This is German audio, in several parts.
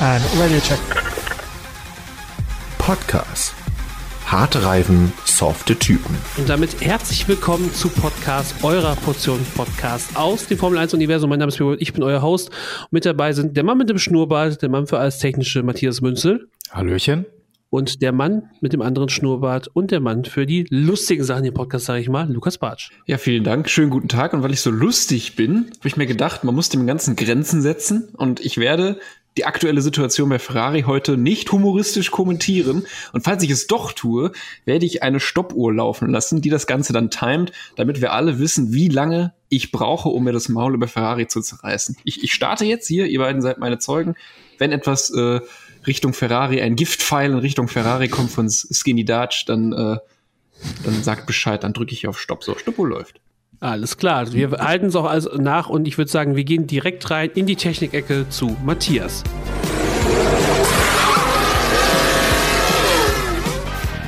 And radio check. Podcast. Harte Reifen, softe Typen. Und damit herzlich willkommen zu Podcast, eurer Portion Podcast aus dem Formel 1 Universum. Mein Name ist Björn, ich bin euer Host. Mit dabei sind der Mann mit dem Schnurrbart, der Mann für alles Technische Matthias Münzel. Hallöchen. Und der Mann mit dem anderen Schnurrbart und der Mann für die lustigen Sachen im Podcast, sage ich mal, Lukas Bartsch. Ja, vielen Dank. Schönen guten Tag. Und weil ich so lustig bin, habe ich mir gedacht, man muss dem Ganzen Grenzen setzen. Und ich werde die aktuelle Situation bei Ferrari heute nicht humoristisch kommentieren. Und falls ich es doch tue, werde ich eine Stoppuhr laufen lassen, die das Ganze dann timet, damit wir alle wissen, wie lange ich brauche, um mir das Maul über Ferrari zu zerreißen. Ich, ich starte jetzt hier, ihr beiden seid meine Zeugen. Wenn etwas äh, Richtung Ferrari, ein Giftpfeil in Richtung Ferrari kommt von Skinny Dutch, dann, äh, dann sagt Bescheid, dann drücke ich auf Stopp. So, Stoppuhr läuft. Alles klar, wir halten es auch also nach und ich würde sagen, wir gehen direkt rein in die Technikecke zu Matthias.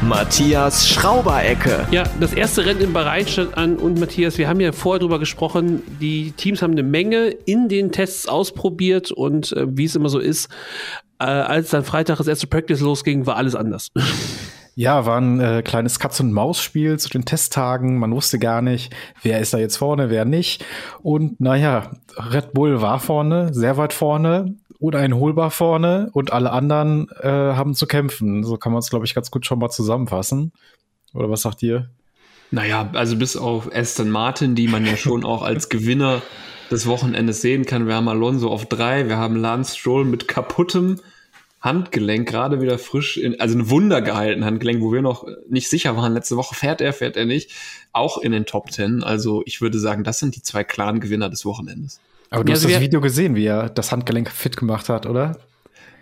Matthias Schrauberecke. Ja, das erste Rennen im Bahrain steht an und Matthias, wir haben ja vorher drüber gesprochen, die Teams haben eine Menge in den Tests ausprobiert und äh, wie es immer so ist, äh, als dann Freitag das erste Practice losging, war alles anders. Ja, war ein äh, kleines Katz-und-Maus-Spiel zu den Testtagen. Man wusste gar nicht, wer ist da jetzt vorne, wer nicht. Und naja, Red Bull war vorne, sehr weit vorne uneinholbar vorne und alle anderen äh, haben zu kämpfen. So kann man es, glaube ich, ganz gut schon mal zusammenfassen. Oder was sagt ihr? Naja, also bis auf Aston Martin, die man ja schon auch als Gewinner des Wochenendes sehen kann. Wir haben Alonso auf drei, wir haben Lance Stroll mit kaputtem Handgelenk gerade wieder frisch, in, also ein Wunder gehalten Handgelenk, wo wir noch nicht sicher waren. Letzte Woche fährt er, fährt er nicht. Auch in den Top Ten. Also ich würde sagen, das sind die zwei klaren Gewinner des Wochenendes. Aber du ja, hast also das Video gesehen, wie er das Handgelenk fit gemacht hat, oder?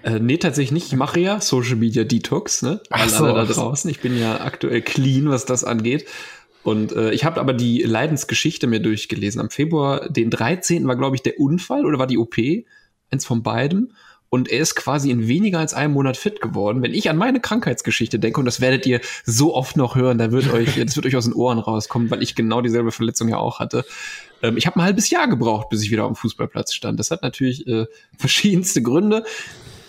Äh, nee, tatsächlich nicht. Ich mache ja Social Media Detox, ne? Alle, so, alle da draußen. Ich bin ja aktuell clean, was das angeht. Und äh, ich habe aber die Leidensgeschichte mir durchgelesen. Am Februar, den 13. war, glaube ich, der Unfall oder war die OP? Eins von beiden und er ist quasi in weniger als einem Monat fit geworden. Wenn ich an meine Krankheitsgeschichte denke, und das werdet ihr so oft noch hören, da wird euch, das wird euch aus den Ohren rauskommen, weil ich genau dieselbe Verletzung ja auch hatte. Ähm, ich habe ein halbes Jahr gebraucht, bis ich wieder auf dem Fußballplatz stand. Das hat natürlich äh, verschiedenste Gründe,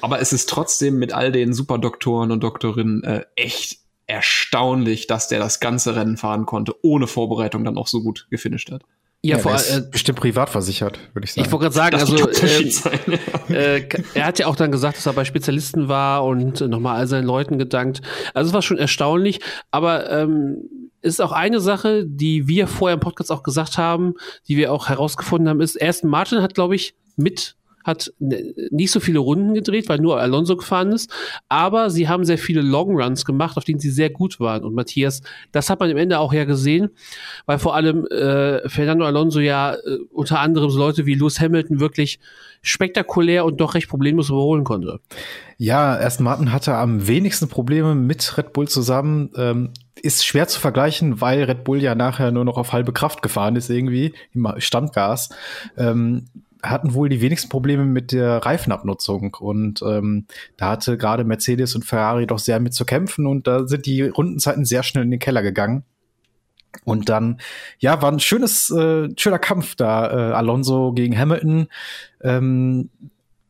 aber es ist trotzdem mit all den Superdoktoren und Doktorinnen äh, echt erstaunlich, dass der das ganze Rennen fahren konnte, ohne Vorbereitung dann auch so gut gefinisht hat. Ja, ja vor allem äh, bestimmt privat versichert, würde ich sagen. Ich wollte gerade sagen, das also äh, äh, er hat ja auch dann gesagt, dass er bei Spezialisten war und nochmal all seinen Leuten gedankt. Also es war schon erstaunlich, aber ähm, ist auch eine Sache, die wir vorher im Podcast auch gesagt haben, die wir auch herausgefunden haben, ist, erst Martin hat, glaube ich, mit hat nicht so viele Runden gedreht, weil nur Alonso gefahren ist, aber sie haben sehr viele Longruns gemacht, auf denen sie sehr gut waren. Und Matthias, das hat man am Ende auch ja gesehen, weil vor allem äh, Fernando Alonso ja äh, unter anderem so Leute wie Lewis Hamilton wirklich spektakulär und doch recht problemlos überholen konnte. Ja, erst Martin hatte am wenigsten Probleme mit Red Bull zusammen. Ähm, ist schwer zu vergleichen, weil Red Bull ja nachher nur noch auf halbe Kraft gefahren ist irgendwie, im Standgas. Ähm, hatten wohl die wenigsten Probleme mit der Reifenabnutzung und ähm, da hatte gerade Mercedes und Ferrari doch sehr mit zu kämpfen und da sind die Rundenzeiten sehr schnell in den Keller gegangen. Und dann, ja, war ein schönes, äh, schöner Kampf da, äh, Alonso gegen Hamilton. Ähm,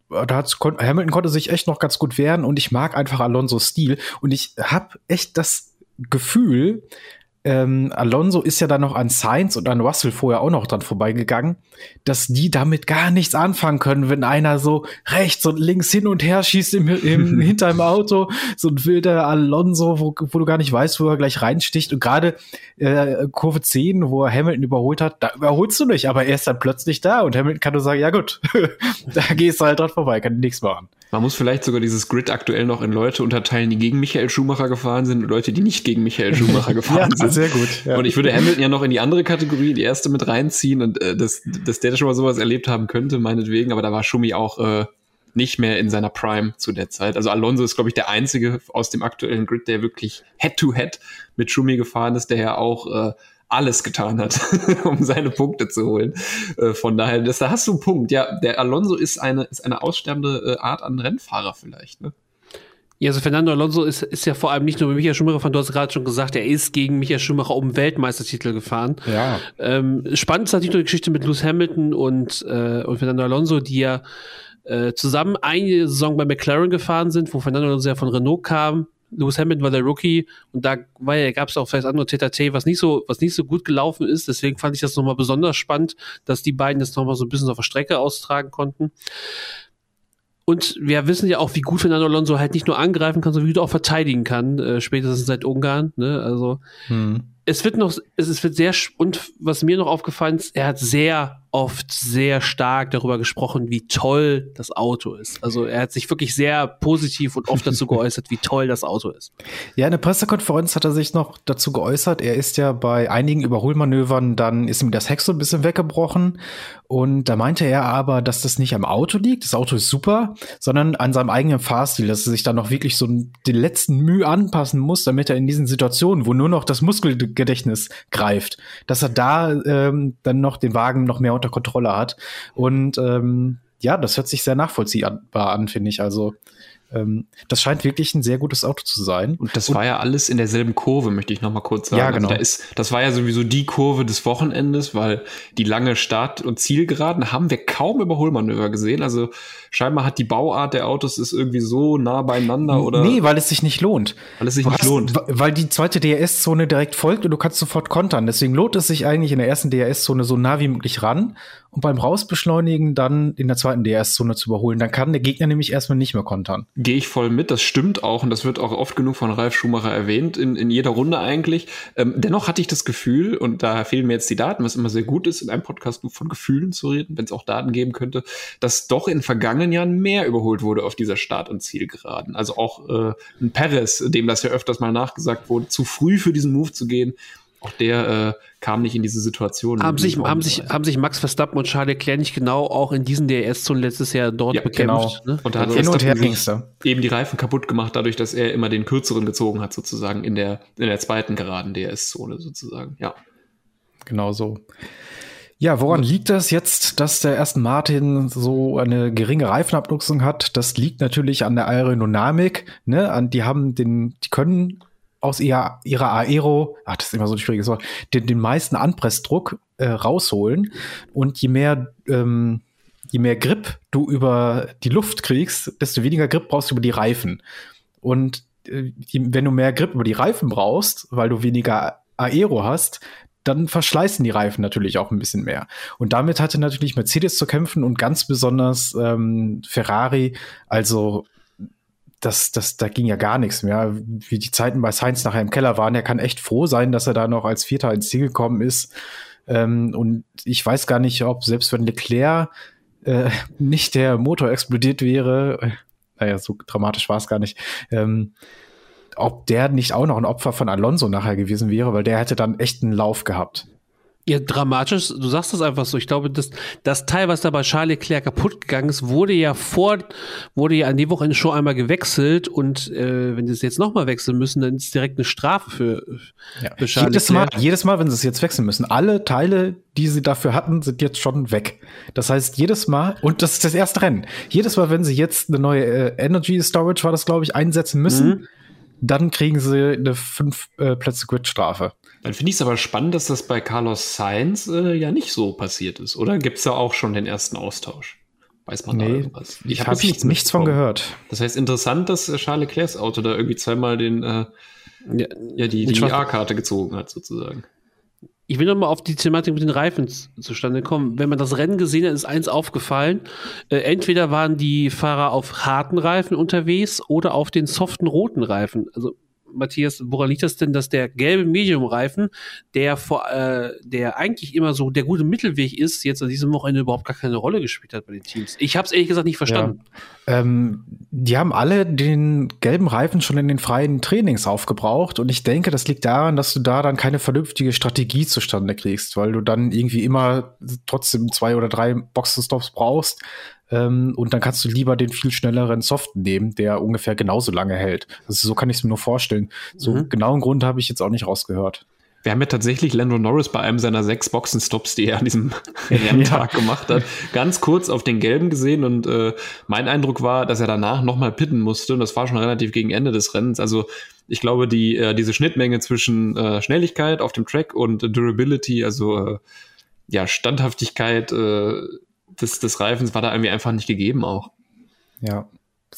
da hat Hamilton konnte sich echt noch ganz gut wehren und ich mag einfach Alonsos Stil und ich habe echt das Gefühl, ähm, Alonso ist ja dann noch an Sainz und an Russell vorher auch noch dran vorbeigegangen, dass die damit gar nichts anfangen können, wenn einer so rechts und links hin und her schießt im, im hinter dem Auto, so ein wilder Alonso, wo, wo, du gar nicht weißt, wo er gleich reinsticht. Und gerade äh, Kurve 10, wo er Hamilton überholt hat, da überholst du nicht, aber er ist dann plötzlich da und Hamilton kann nur sagen, ja gut, da gehst du halt dran vorbei, kann nichts machen. Man muss vielleicht sogar dieses Grid aktuell noch in Leute unterteilen, die gegen Michael Schumacher gefahren sind und Leute, die nicht gegen Michael Schumacher gefahren ja, sind. Sehr gut. Ja. Und ich würde Hamilton ja noch in die andere Kategorie, die erste mit reinziehen und äh, dass, dass der schon mal sowas erlebt haben könnte, meinetwegen, aber da war Schumi auch äh, nicht mehr in seiner Prime zu der Zeit. Also Alonso ist, glaube ich, der einzige aus dem aktuellen Grid, der wirklich Head-to-Head -head mit Schumi gefahren ist, der ja auch äh, alles getan hat, um seine Punkte zu holen. Äh, von daher, das, da hast du einen Punkt. Ja, der Alonso ist eine, ist eine aussterbende äh, Art an Rennfahrer vielleicht. Ne? Ja, also Fernando Alonso ist, ist ja vor allem nicht nur mit Michael Schumacher von, du hast gerade schon gesagt, er ist gegen Michael Schumacher um Weltmeistertitel gefahren. Ja. Ähm, spannend ist natürlich nur die Geschichte mit Lewis Hamilton und, äh, und Fernando Alonso, die ja äh, zusammen eine Saison bei McLaren gefahren sind, wo Fernando Alonso ja von Renault kam. Lewis Hamilton war der Rookie und da ja, gab es auch vielleicht andere TTT, was nicht so, was nicht so gut gelaufen ist. Deswegen fand ich das nochmal besonders spannend, dass die beiden das nochmal so ein bisschen auf der Strecke austragen konnten. Und wir wissen ja auch, wie gut Fernando Alonso halt nicht nur angreifen kann, sondern wie gut auch verteidigen kann, äh, spätestens seit Ungarn. Ne? Also hm. es wird noch, es, es wird sehr und was mir noch aufgefallen ist, er hat sehr oft sehr stark darüber gesprochen, wie toll das Auto ist. Also er hat sich wirklich sehr positiv und oft dazu geäußert, wie toll das Auto ist. Ja, in der Pressekonferenz hat er sich noch dazu geäußert. Er ist ja bei einigen Überholmanövern, dann ist ihm das Heck so ein bisschen weggebrochen. Und da meinte er aber, dass das nicht am Auto liegt, das Auto ist super, sondern an seinem eigenen Fahrstil, dass er sich dann noch wirklich so den letzten Mühe anpassen muss, damit er in diesen Situationen, wo nur noch das Muskelgedächtnis greift, dass er da ähm, dann noch den Wagen noch mehr unter Kontrolle hat. Und ähm, ja, das hört sich sehr nachvollziehbar an, finde ich. Also ähm, das scheint wirklich ein sehr gutes Auto zu sein. Und das und, war ja alles in derselben Kurve, möchte ich noch mal kurz sagen. Ja, genau. Also da ist, das war ja sowieso die Kurve des Wochenendes, weil die lange Start- und Zielgeraden haben wir kaum Überholmanöver gesehen. Also scheinbar hat die Bauart der Autos ist irgendwie so nah beieinander oder. Nee, weil es sich nicht lohnt. Weil es sich du nicht hast, lohnt. Weil die zweite DRS-Zone direkt folgt und du kannst sofort kontern. Deswegen lohnt es sich eigentlich in der ersten DRS-Zone so nah wie möglich ran und beim Rausbeschleunigen dann in der zweiten DRS-Zone zu überholen. Dann kann der Gegner nämlich erstmal nicht mehr kontern. Gehe ich voll mit, das stimmt auch und das wird auch oft genug von Ralf Schumacher erwähnt, in, in jeder Runde eigentlich. Ähm, dennoch hatte ich das Gefühl, und da fehlen mir jetzt die Daten, was immer sehr gut ist, in einem Podcast nur von Gefühlen zu reden, wenn es auch Daten geben könnte, dass doch in vergangenen Jahren mehr überholt wurde auf dieser Start- und Zielgeraden. Also auch äh, ein Perez, dem das ja öfters mal nachgesagt wurde, zu früh für diesen Move zu gehen, auch der äh, kam nicht in diese Situation. Haben sich, haben, sich, haben sich Max Verstappen und Charles Leclerc nicht genau auch in diesen DRS-Zonen letztes Jahr dort ja, bekämpft? Genau. Ne? Und da hat also Verstappen eben die Reifen kaputt gemacht, dadurch, dass er immer den kürzeren gezogen hat, sozusagen in der, in der zweiten geraden DRS-Zone sozusagen. Ja. Genau so. Ja, woran liegt das jetzt, dass der Aston Martin so eine geringe Reifenabnutzung hat? Das liegt natürlich an der Aerodynamik. Ne? An, die haben den, die können aus ihrer, ihrer Aero, ach, das ist immer so ein schwieriges Wort, den, den meisten Anpressdruck äh, rausholen. Und je mehr, ähm, je mehr Grip du über die Luft kriegst, desto weniger Grip brauchst du über die Reifen. Und äh, wenn du mehr Grip über die Reifen brauchst, weil du weniger Aero hast, dann verschleißen die Reifen natürlich auch ein bisschen mehr. Und damit hatte natürlich Mercedes zu kämpfen und ganz besonders ähm, Ferrari. Also das, das, da ging ja gar nichts mehr. Wie die Zeiten bei Sainz nachher im Keller waren, er kann echt froh sein, dass er da noch als Vierter ins Ziel gekommen ist. Ähm, und ich weiß gar nicht, ob selbst wenn Leclerc äh, nicht der Motor explodiert wäre, äh, naja, so dramatisch war es gar nicht, ähm, ob der nicht auch noch ein Opfer von Alonso nachher gewesen wäre, weil der hätte dann echt einen Lauf gehabt. Ja, dramatisch, du sagst das einfach so. Ich glaube, das, das Teil, was da bei Charles Leclerc kaputt gegangen ist, wurde ja vor, wurde ja an die Woche schon einmal gewechselt und äh, wenn sie es jetzt nochmal wechseln müssen, dann ist direkt eine Strafe für, ja. für Charles jedes Leclerc. Mal, jedes Mal, wenn sie es jetzt wechseln müssen, alle Teile, die sie dafür hatten, sind jetzt schon weg. Das heißt, jedes Mal, und das ist das erste Rennen, jedes Mal, wenn sie jetzt eine neue äh, Energy Storage, war das, glaube ich, einsetzen müssen, mhm. Dann kriegen sie eine fünf äh, Plätze Grid-Strafe. Dann finde ich es aber spannend, dass das bei Carlos Sainz äh, ja nicht so passiert ist. Oder gibt es da auch schon den ersten Austausch? Weiß man nee, da irgendwas? Ich habe hab nichts, nichts von gehört. Das heißt, interessant, dass äh, Charles Leclercs Auto da irgendwie zweimal den, äh, ja, ja, die, die A-Karte gezogen hat, sozusagen. Ich will nochmal auf die Thematik mit den Reifen zustande kommen. Wenn man das Rennen gesehen hat, ist eins aufgefallen. Äh, entweder waren die Fahrer auf harten Reifen unterwegs oder auf den soften roten Reifen. Also Matthias, woran liegt das denn, dass der gelbe Medium-Reifen, der vor, äh, der eigentlich immer so der gute Mittelweg ist, jetzt an diesem Wochenende überhaupt gar keine Rolle gespielt hat bei den Teams? Ich habe es ehrlich gesagt nicht verstanden. Ja. Ähm, die haben alle den gelben Reifen schon in den freien Trainings aufgebraucht und ich denke, das liegt daran, dass du da dann keine vernünftige Strategie zustande kriegst, weil du dann irgendwie immer trotzdem zwei oder drei Boxenstops brauchst ähm, und dann kannst du lieber den viel schnelleren Soft nehmen, der ungefähr genauso lange hält. Also so kann ich es mir nur vorstellen. So mhm. genauen Grund habe ich jetzt auch nicht rausgehört. Wir haben ja tatsächlich Lando Norris bei einem seiner sechs Boxenstops, die er an diesem Renntag ja. gemacht hat, ganz kurz auf den gelben gesehen und äh, mein Eindruck war, dass er danach nochmal pitten musste und das war schon relativ gegen Ende des Rennens. Also ich glaube, die, äh, diese Schnittmenge zwischen äh, Schnelligkeit auf dem Track und Durability, also äh, ja, Standhaftigkeit, äh, des, des Reifens war da irgendwie einfach nicht gegeben auch. Ja.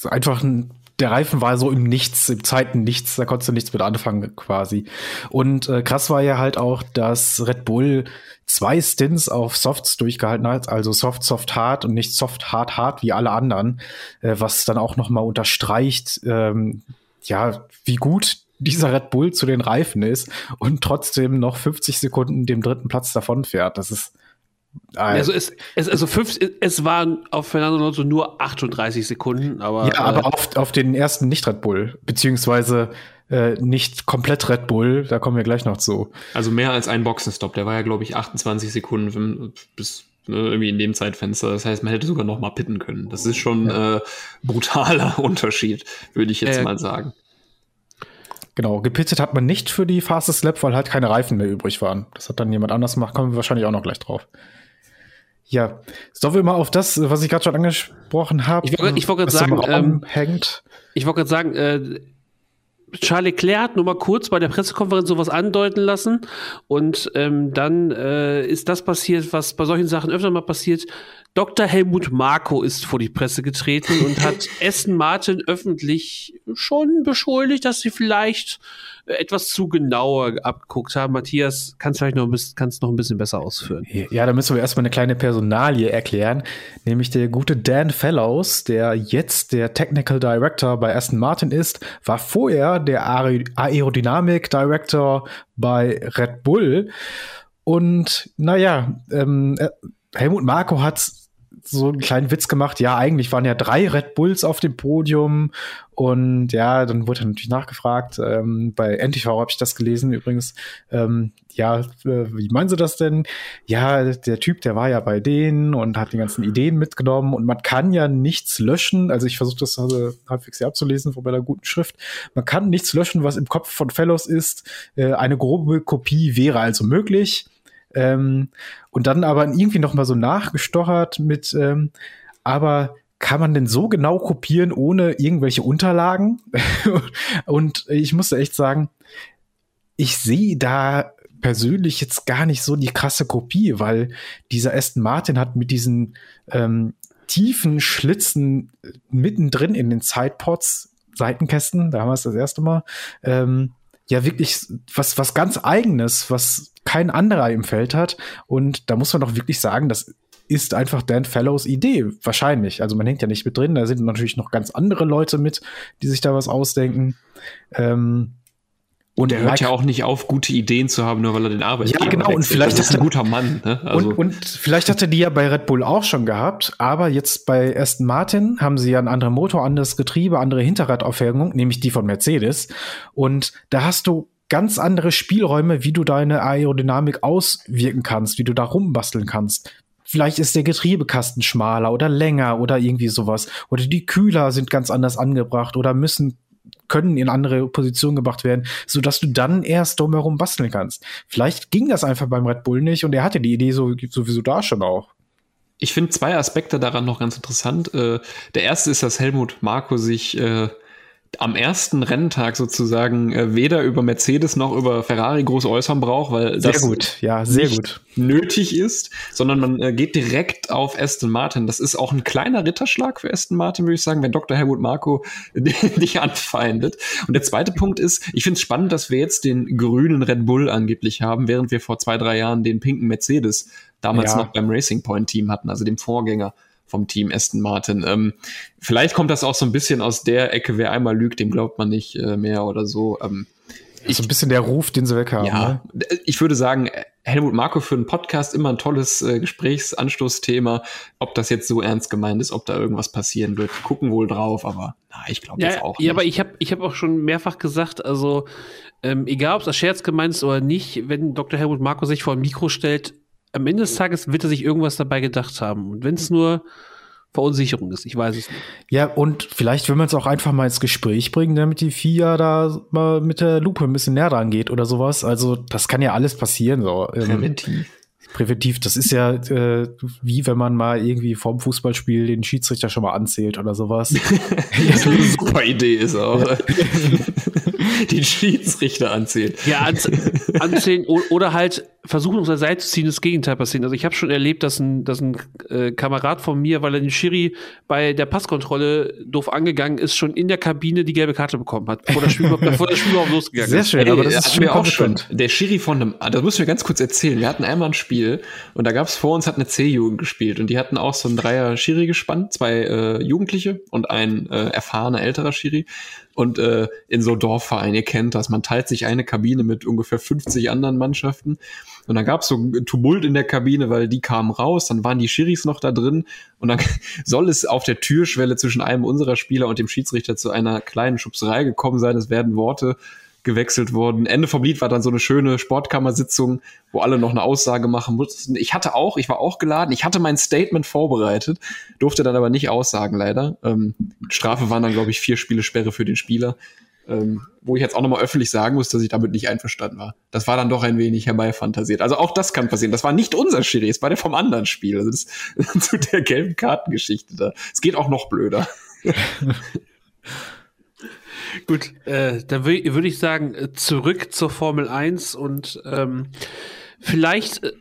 einfach ein der Reifen war so im Nichts, im Zeiten Nichts, da konntest du nichts mit anfangen quasi. Und äh, krass war ja halt auch, dass Red Bull zwei Stints auf Softs durchgehalten hat, also Soft, Soft, Hard und nicht Soft, Hard, Hard wie alle anderen, äh, was dann auch noch mal unterstreicht, ähm, ja, wie gut dieser Red Bull zu den Reifen ist und trotzdem noch 50 Sekunden dem dritten Platz davon fährt. Das ist also es, es, also fünf, es waren auf Fernando Alonso nur 38 Sekunden, aber. Ja, aber äh, auf, auf den ersten nicht Red Bull, beziehungsweise äh, nicht komplett Red Bull, da kommen wir gleich noch zu. Also mehr als ein Boxenstopp, der war ja, glaube ich, 28 Sekunden bis ne, irgendwie in dem Zeitfenster. Das heißt, man hätte sogar noch mal pitten können. Das ist schon ja. äh, brutaler Unterschied, würde ich jetzt äh, mal sagen. Genau, gepittet hat man nicht für die Fastest Lap, weil halt keine Reifen mehr übrig waren. Das hat dann jemand anders gemacht, kommen wir wahrscheinlich auch noch gleich drauf. Ja, sollen wir mal auf das, was ich gerade schon angesprochen habe. Ich wollte wollt gerade sagen, ähm, hängt. Ich wollte gerade sagen, äh, Charles Leclerc hat nur mal kurz bei der Pressekonferenz sowas andeuten lassen und ähm, dann äh, ist das passiert, was bei solchen Sachen öfter mal passiert. Dr. Helmut Marko ist vor die Presse getreten und hat Essen Martin öffentlich schon beschuldigt, dass sie vielleicht etwas zu genauer abgeguckt haben. Matthias, kannst du vielleicht noch ein bisschen, kannst noch ein bisschen besser ausführen? Ja, da müssen wir erstmal eine kleine Personalie erklären, nämlich der gute Dan Fellows, der jetzt der Technical Director bei Aston Martin ist, war vorher der Aerodynamik Director bei Red Bull. Und naja, ähm, äh, Helmut Marko hat so einen kleinen Witz gemacht. Ja, eigentlich waren ja drei Red Bulls auf dem Podium und ja, dann wurde natürlich nachgefragt. Ähm, bei NTV habe ich das gelesen übrigens. Ähm, ja, äh, wie meinen Sie das denn? Ja, der Typ, der war ja bei denen und hat die ganzen Ideen mitgenommen und man kann ja nichts löschen. Also ich versuche das also halbwegs hier abzulesen von einer guten Schrift. Man kann nichts löschen, was im Kopf von Fellows ist. Äh, eine grobe Kopie wäre also möglich. Ähm, und dann aber irgendwie noch mal so nachgestochert mit, ähm, aber kann man denn so genau kopieren ohne irgendwelche Unterlagen? und ich musste echt sagen, ich sehe da persönlich jetzt gar nicht so die krasse Kopie, weil dieser Aston Martin hat mit diesen ähm, tiefen Schlitzen mittendrin in den Sidepods, Seitenkästen, da haben wir es das erste Mal, ähm, ja wirklich was, was ganz eigenes, was kein anderer im Feld hat. Und da muss man doch wirklich sagen, das ist einfach Dan Fellows Idee, wahrscheinlich. Also man hängt ja nicht mit drin, da sind natürlich noch ganz andere Leute mit, die sich da was ausdenken. Ähm, und er hört ja auch nicht auf, gute Ideen zu haben, nur weil er den Arbeitgeber Ja, genau. Wechselt. Und vielleicht das ist ein guter Mann. Ne? Also. Und, und vielleicht hatte die ja bei Red Bull auch schon gehabt, aber jetzt bei Aston Martin haben sie ja einen anderen Motor, anderes Getriebe, andere Hinterradaufhängung, nämlich die von Mercedes. Und da hast du ganz andere Spielräume, wie du deine Aerodynamik auswirken kannst, wie du da rumbasteln kannst. Vielleicht ist der Getriebekasten schmaler oder länger oder irgendwie sowas. Oder die Kühler sind ganz anders angebracht oder müssen können in andere Positionen gebracht werden, so dass du dann erst drumherum basteln kannst. Vielleicht ging das einfach beim Red Bull nicht und er hatte die Idee so, sowieso da schon auch. Ich finde zwei Aspekte daran noch ganz interessant. Äh, der erste ist, dass Helmut Marko sich äh, am ersten Renntag sozusagen äh, weder über Mercedes noch über Ferrari groß äußern braucht, weil sehr das gut, ja, sehr gut nötig ist, sondern man äh, geht direkt auf Aston Martin. Das ist auch ein kleiner Ritterschlag für Aston Martin, würde ich sagen, wenn Dr. Helmut Marko dich anfeindet. Und der zweite Punkt ist, ich finde es spannend, dass wir jetzt den grünen Red Bull angeblich haben, während wir vor zwei, drei Jahren den pinken Mercedes damals ja. noch beim Racing Point Team hatten, also dem Vorgänger vom Team Aston Martin. Ähm, vielleicht kommt das auch so ein bisschen aus der Ecke, wer einmal lügt, dem glaubt man nicht äh, mehr oder so. Ähm, ich, so ein bisschen der Ruf, den sie weg haben. Ja, ne? ich würde sagen, Helmut Marco für einen Podcast immer ein tolles äh, Gesprächsanstoßthema. Ob das jetzt so ernst gemeint ist, ob da irgendwas passieren wird, gucken wohl drauf, aber na, ich glaube ja, jetzt auch nicht. Ja, aber ich habe ich hab auch schon mehrfach gesagt, also ähm, egal ob das Scherz gemeint ist oder nicht, wenn Dr. Helmut Marco sich vor ein Mikro stellt, am Ende des Tages wird er sich irgendwas dabei gedacht haben. Und wenn es nur Verunsicherung ist, ich weiß es nicht. Ja, und vielleicht will man es auch einfach mal ins Gespräch bringen, damit die FIA da mal mit der Lupe ein bisschen näher dran geht oder sowas. Also, das kann ja alles passieren. So. Ähm, Präventiv. Präventiv, das ist ja äh, wie wenn man mal irgendwie vorm Fußballspiel den Schiedsrichter schon mal anzählt oder sowas. das eine super Idee ist auch. den Schiedsrichter anzählen. Ja, anzählen oder halt versuchen, uns Seite zu ziehen, das Gegenteil passiert. Also ich habe schon erlebt, dass ein, dass ein äh, Kamerad von mir, weil er den Schiri bei der Passkontrolle doof angegangen ist, schon in der Kabine die gelbe Karte bekommen hat, bevor das Spiel überhaupt, bevor das Spiel überhaupt losgegangen Sehr ist. schön, aber das ist schon auch schon. Der Schiri von einem, das müssen wir ganz kurz erzählen. Wir hatten einmal ein Spiel und da gab es vor uns hat eine C-Jugend gespielt und die hatten auch so ein Dreier Schiri gespannt, zwei äh, Jugendliche und ein äh, erfahrener älterer Schiri. Und äh, in so Dorfvereinen, ihr kennt das, man teilt sich eine Kabine mit ungefähr 50 anderen Mannschaften. Und dann gab es so Tumult in der Kabine, weil die kamen raus, dann waren die Schiris noch da drin und dann soll es auf der Türschwelle zwischen einem unserer Spieler und dem Schiedsrichter zu einer kleinen Schubserei gekommen sein. Es werden Worte gewechselt worden. Ende vom Lied war dann so eine schöne Sportkammersitzung, wo alle noch eine Aussage machen mussten. Ich hatte auch, ich war auch geladen, ich hatte mein Statement vorbereitet, durfte dann aber nicht aussagen, leider. Ähm, Strafe waren dann, glaube ich, vier Spiele Sperre für den Spieler ähm, wo ich jetzt auch nochmal öffentlich sagen muss, dass ich damit nicht einverstanden war. Das war dann doch ein wenig herbeifantasiert. Also auch das kann passieren. Das war nicht unser Schiri, es war der vom anderen Spiel. Also das zu der gelben Kartengeschichte da. Es geht auch noch blöder. Gut, äh, dann würde ich sagen, äh, zurück zur Formel 1 und ähm, vielleicht äh,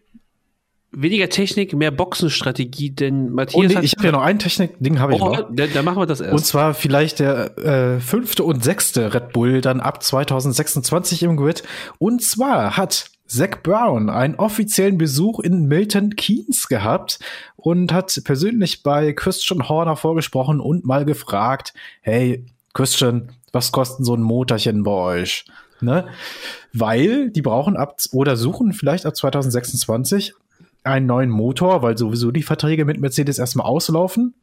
weniger Technik, mehr Boxenstrategie, denn Matthias. Oh, nee, ich habe ja noch ein Technik-Ding, habe ich oh, noch. Da, da, machen wir das erst. Und zwar vielleicht der äh, fünfte und sechste Red Bull dann ab 2026 im Grid. Und zwar hat Zach Brown einen offiziellen Besuch in Milton Keynes gehabt und hat persönlich bei Christian Horner vorgesprochen und mal gefragt, hey, Christian, was kostet so ein Motorchen bei euch? Ne? Weil die brauchen ab oder suchen vielleicht ab 2026 einen neuen Motor, weil sowieso die Verträge mit Mercedes erstmal auslaufen.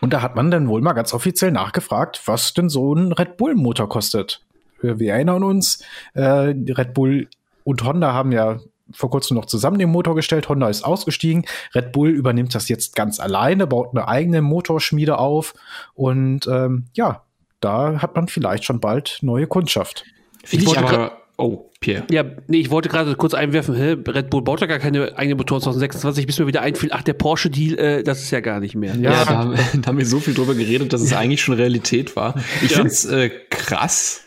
Und da hat man dann wohl mal ganz offiziell nachgefragt, was denn so ein Red Bull-Motor kostet. Wir erinnern uns, äh, Red Bull und Honda haben ja vor kurzem noch zusammen den Motor gestellt. Honda ist ausgestiegen. Red Bull übernimmt das jetzt ganz alleine, baut eine eigene Motorschmiede auf. Und ähm, ja, da hat man vielleicht schon bald neue Kundschaft. Finde ich, ich aber Oh, Pierre. Ja, nee, ich wollte gerade kurz einwerfen, hä, Red Bull baut ja gar keine eigene Motoren 2026, bis mir wieder einfiel, ach, der Porsche-Deal, äh, das ist ja gar nicht mehr. Ja, ja da, haben, da haben wir so viel drüber geredet, dass es eigentlich schon Realität war. Ich ja. finde es äh, krass,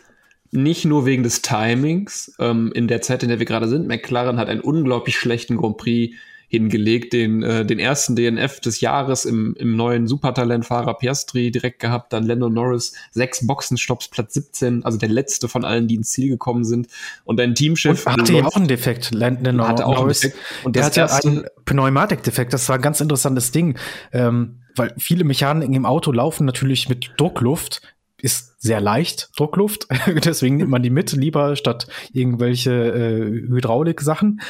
nicht nur wegen des Timings, ähm, in der Zeit, in der wir gerade sind. McLaren hat einen unglaublich schlechten Grand Prix hingelegt, den, äh, den ersten DNF des Jahres im, im neuen Supertalentfahrer Piastri direkt gehabt, dann Lando Norris, sechs Boxenstopps, Platz 17, also der letzte von allen, die ins Ziel gekommen sind. Und dein Teamchef. Und hatte ja auch einen Defekt, Lando Norris. Hatte auch einen Defekt. Und der hat ja einen Pneumatikdefekt, das war ein ganz interessantes Ding. Ähm, weil viele Mechaniken im Auto laufen natürlich mit Druckluft, ist sehr leicht, Druckluft. Deswegen nimmt man die mit, lieber statt irgendwelche äh, Hydraulik-Sachen.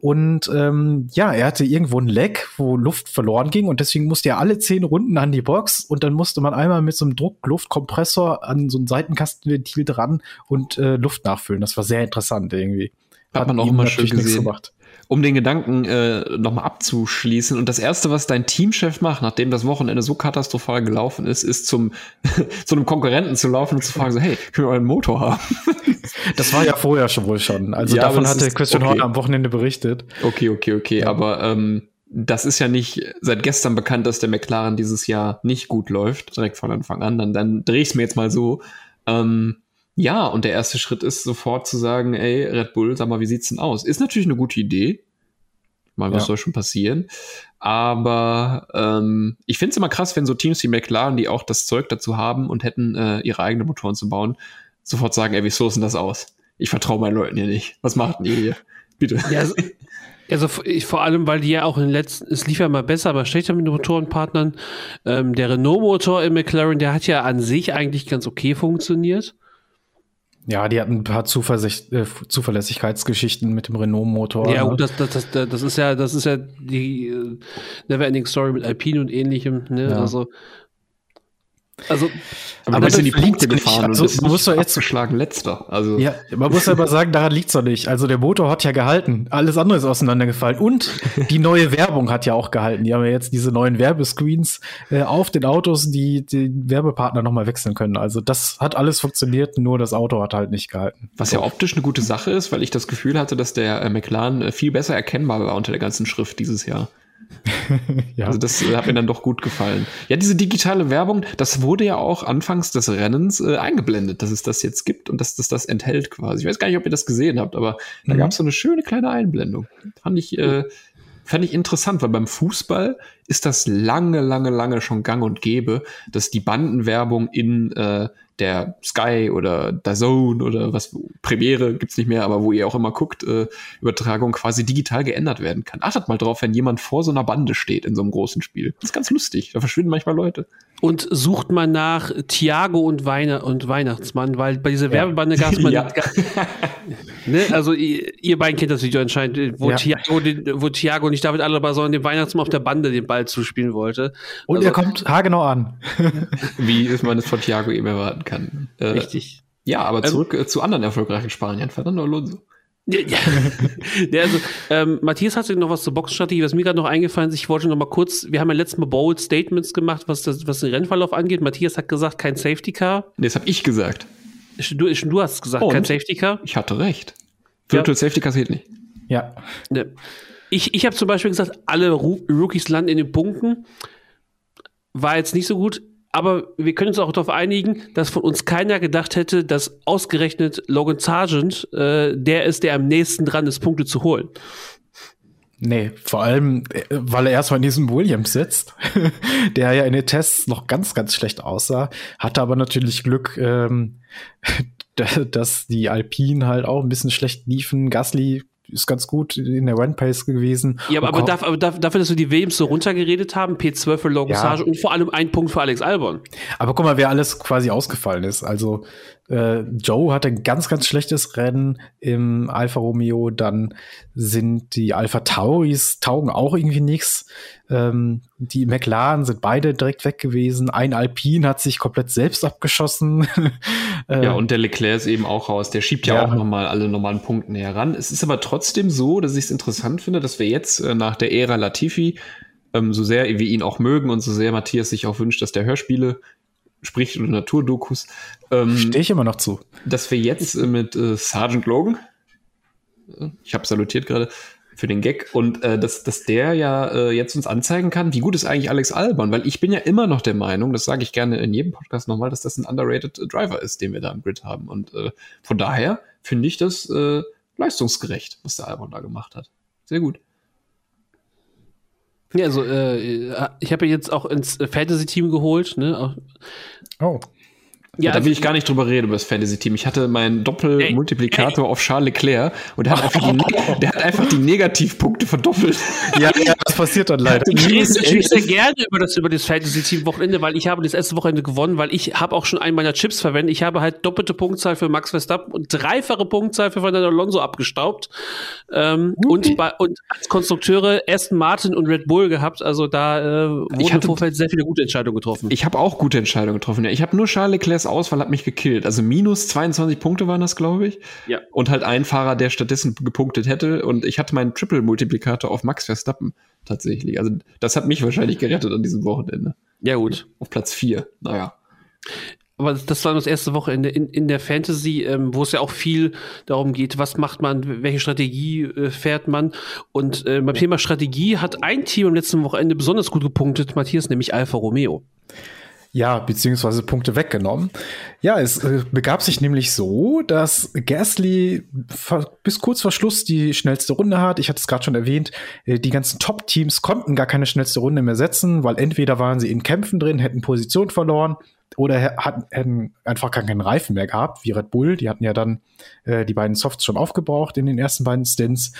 Und ähm, ja, er hatte irgendwo ein Leck, wo Luft verloren ging und deswegen musste er alle zehn Runden an die Box und dann musste man einmal mit so einem Druckluftkompressor an so ein Seitenkastenventil dran und äh, Luft nachfüllen. Das war sehr interessant irgendwie. Hat, Hat man auch immer schön gesehen. Gemacht um den Gedanken äh, nochmal abzuschließen. Und das Erste, was dein Teamchef macht, nachdem das Wochenende so katastrophal gelaufen ist, ist zum zu einem Konkurrenten zu laufen und zu fragen, so, hey, können wir einen Motor haben? das war ja vorher schon wohl schon. Also ja, davon hatte Christian okay. Horner am Wochenende berichtet. Okay, okay, okay. Ja. Aber ähm, das ist ja nicht seit gestern bekannt, dass der McLaren dieses Jahr nicht gut läuft, direkt von Anfang an. Dann, dann drehe ich es mir jetzt mal so. Ähm, ja, und der erste Schritt ist sofort zu sagen, ey, Red Bull, sag mal, wie sieht's denn aus? Ist natürlich eine gute Idee. Mal, was ja. soll schon passieren? Aber ähm, ich finde es immer krass, wenn so Teams wie McLaren, die auch das Zeug dazu haben und hätten, äh, ihre eigenen Motoren zu bauen, sofort sagen, ey, wie sourcen das aus? Ich vertraue meinen Leuten hier nicht. Was macht ihr hier? Bitte. Ja, also, also ich, vor allem, weil die ja auch in den letzten, es lief ja mal besser, aber schlechter mit den Motorenpartnern. Ähm, der Renault-Motor im McLaren, der hat ja an sich eigentlich ganz okay funktioniert. Ja, die hatten ein paar Zuversicht, äh, Zuverlässigkeitsgeschichten mit dem Renault-Motor. Ja, ne? gut, das, das, das, das ist ja, das ist ja die äh, Neverending Story mit Alpine und ähnlichem. Ne? Ja. Also also, aber, aber du die Punkte gefahren also, und man muss doch jetzt geschlagen letzter. Also ja, man muss aber sagen, daran liegt's doch nicht. Also der Motor hat ja gehalten, alles andere ist auseinandergefallen und die neue Werbung hat ja auch gehalten. Die haben ja jetzt diese neuen Werbescreens äh, auf den Autos, die den Werbepartner nochmal wechseln können. Also das hat alles funktioniert, nur das Auto hat halt nicht gehalten. Was ja optisch eine gute Sache ist, weil ich das Gefühl hatte, dass der äh, McLaren äh, viel besser erkennbar war unter der ganzen Schrift dieses Jahr. ja. Also das äh, hat mir dann doch gut gefallen. Ja, diese digitale Werbung, das wurde ja auch anfangs des Rennens äh, eingeblendet, dass es das jetzt gibt und dass das das enthält quasi. Ich weiß gar nicht, ob ihr das gesehen habt, aber mhm. da gab es so eine schöne kleine Einblendung. Fand ich, äh, fand ich interessant, weil beim Fußball ist das lange, lange, lange schon gang und gäbe, dass die Bandenwerbung in äh, der Sky oder der Zone oder was, Premiere gibt's nicht mehr, aber wo ihr auch immer guckt, äh, Übertragung quasi digital geändert werden kann. Achtet mal drauf, wenn jemand vor so einer Bande steht in so einem großen Spiel. Das ist ganz lustig. Da verschwinden manchmal Leute. Und sucht man nach Thiago und, Weine und Weihnachtsmann, weil bei dieser ja. Werbebande gab es mal. ja. ne? Also ihr, ihr beiden kennt das Video anscheinend, wo, ja. Thiago, wo Thiago nicht David Alaba, sondern dem Weihnachtsmann auf der Bande den Ball zuspielen wollte. Und also, er kommt haargenau an. Wie man es von Thiago eben erwarten kann. Äh, Richtig. Ja, aber ähm, zurück ähm, zu anderen erfolgreichen Spaniern. Fernando Alonso. Ja, ja. also, ähm, Matthias hat noch was zur Boxstrategie, was mir gerade noch eingefallen ist. Ich wollte noch mal kurz, wir haben ja letztes Mal bold Statements gemacht, was, das, was den Rennverlauf angeht. Matthias hat gesagt, kein Safety Car. Nee, das habe ich gesagt. Du, du hast gesagt, Und? kein Safety Car. Ich hatte recht. Virtual ja. Safety Car geht nicht. Ja. Ne. Ich, ich habe zum Beispiel gesagt, alle Rookies landen in den Punkten. War jetzt nicht so gut aber wir können uns auch darauf einigen, dass von uns keiner gedacht hätte, dass ausgerechnet Logan Sargent äh, der ist, der am nächsten dran ist, Punkte zu holen. Nee, vor allem, äh, weil er erstmal in diesem Williams sitzt, der ja in den Tests noch ganz, ganz schlecht aussah, hatte aber natürlich Glück, ähm, dass die Alpinen halt auch ein bisschen schlecht liefen. Gasly ist ganz gut in der Run-Pace gewesen. Ja, aber, aber, darf, aber dafür, dass wir die Williams so runtergeredet haben, P12 für Logan ja. Sarge und vor allem ein Punkt für Alex Albon. Aber guck mal, wer alles quasi ausgefallen ist. Also äh, Joe hatte ein ganz, ganz schlechtes Rennen im Alfa Romeo. Dann sind die Alpha Tauris taugen auch irgendwie nichts. Ähm, die McLaren sind beide direkt weg gewesen. Ein Alpine hat sich komplett selbst abgeschossen. äh, ja, und der Leclerc ist eben auch raus. Der schiebt ja, ja auch nochmal alle normalen Punkte näher ran. Es ist aber trotzdem so, dass ich es interessant finde, dass wir jetzt äh, nach der Ära Latifi ähm, so sehr wir ihn auch mögen und so sehr Matthias sich auch wünscht, dass der Hörspiele spricht oder Naturdokus. Ähm, Stehe ich immer noch zu. Dass wir jetzt äh, mit äh, Sergeant Logan, äh, ich habe salutiert gerade für den Gag, und äh, dass, dass der ja äh, jetzt uns anzeigen kann, wie gut ist eigentlich Alex Albon, weil ich bin ja immer noch der Meinung, das sage ich gerne in jedem Podcast nochmal, dass das ein underrated Driver ist, den wir da im Grid haben. Und äh, von daher finde ich das äh, leistungsgerecht, was der Albon da gemacht hat. Sehr gut. Ja, also äh, ich habe jetzt auch ins Fantasy-Team geholt. Ne? Oh. Ja, da will ich gar nicht drüber reden, über das Fantasy-Team. Ich hatte meinen Doppelmultiplikator auf Charles Leclerc und der hat, einfach die, der hat einfach die Negativpunkte verdoppelt. Ja, ja, das passiert dann leider. Ich rede natürlich sehr gerne über das, über das Fantasy-Team-Wochenende, weil ich habe das erste Wochenende gewonnen, weil ich habe auch schon einen meiner Chips verwendet. Ich habe halt doppelte Punktzahl für Max Verstappen und dreifache Punktzahl für Fernando Alonso abgestaubt. Ähm, okay. und, bei, und als Konstrukteure Aston Martin und Red Bull gehabt. Also da äh, wurden im Vorfeld sehr viele gute Entscheidungen getroffen. Ich habe auch gute Entscheidungen getroffen. Ja. Ich habe nur Charles Leclercs Auswahl hat mich gekillt. Also minus 22 Punkte waren das, glaube ich. Ja. Und halt ein Fahrer, der stattdessen gepunktet hätte. Und ich hatte meinen Triple-Multiplikator auf Max Verstappen tatsächlich. Also das hat mich wahrscheinlich gerettet an diesem Wochenende. Ja, gut. Auf Platz 4. Naja. Aber das war das erste Wochenende in, in der Fantasy, ähm, wo es ja auch viel darum geht, was macht man, welche Strategie äh, fährt man. Und äh, beim Thema Strategie hat ein Team am letzten Wochenende besonders gut gepunktet, Matthias, nämlich Alfa Romeo. Ja, beziehungsweise Punkte weggenommen. Ja, es äh, begab sich nämlich so, dass Gasly bis kurz vor Schluss die schnellste Runde hat. Ich hatte es gerade schon erwähnt, äh, die ganzen Top-Teams konnten gar keine schnellste Runde mehr setzen, weil entweder waren sie in Kämpfen drin, hätten Position verloren oder hatten, hätten einfach gar keinen Reifen mehr gehabt, wie Red Bull. Die hatten ja dann äh, die beiden Softs schon aufgebraucht in den ersten beiden Stints.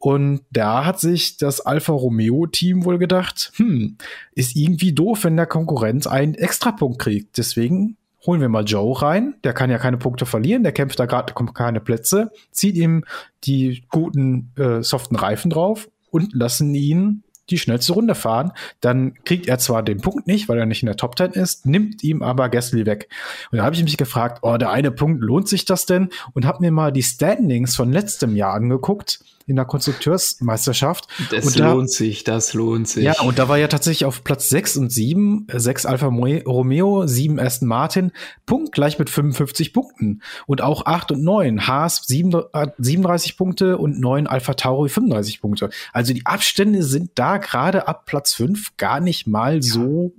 Und da hat sich das Alfa Romeo Team wohl gedacht, hm, ist irgendwie doof, wenn der Konkurrent einen Extrapunkt kriegt. Deswegen holen wir mal Joe rein. Der kann ja keine Punkte verlieren, der kämpft da gerade kommt keine Plätze, zieht ihm die guten äh, soften Reifen drauf und lassen ihn die schnellste Runde fahren. Dann kriegt er zwar den Punkt nicht, weil er nicht in der Top 10 ist, nimmt ihm aber Gasly weg. Und da habe ich mich gefragt, oh, der eine Punkt, lohnt sich das denn? Und habe mir mal die Standings von letztem Jahr angeguckt in der Konstrukteursmeisterschaft. Das und lohnt da, sich, das lohnt sich. Ja, und da war ja tatsächlich auf Platz 6 und 7, 6 Alfa Romeo, 7 Aston Martin, Punkt gleich mit 55 Punkten. Und auch 8 und 9, Haas 37 Punkte und 9 Alpha Tauri 35 Punkte. Also die Abstände sind da gerade ab Platz 5 gar nicht mal so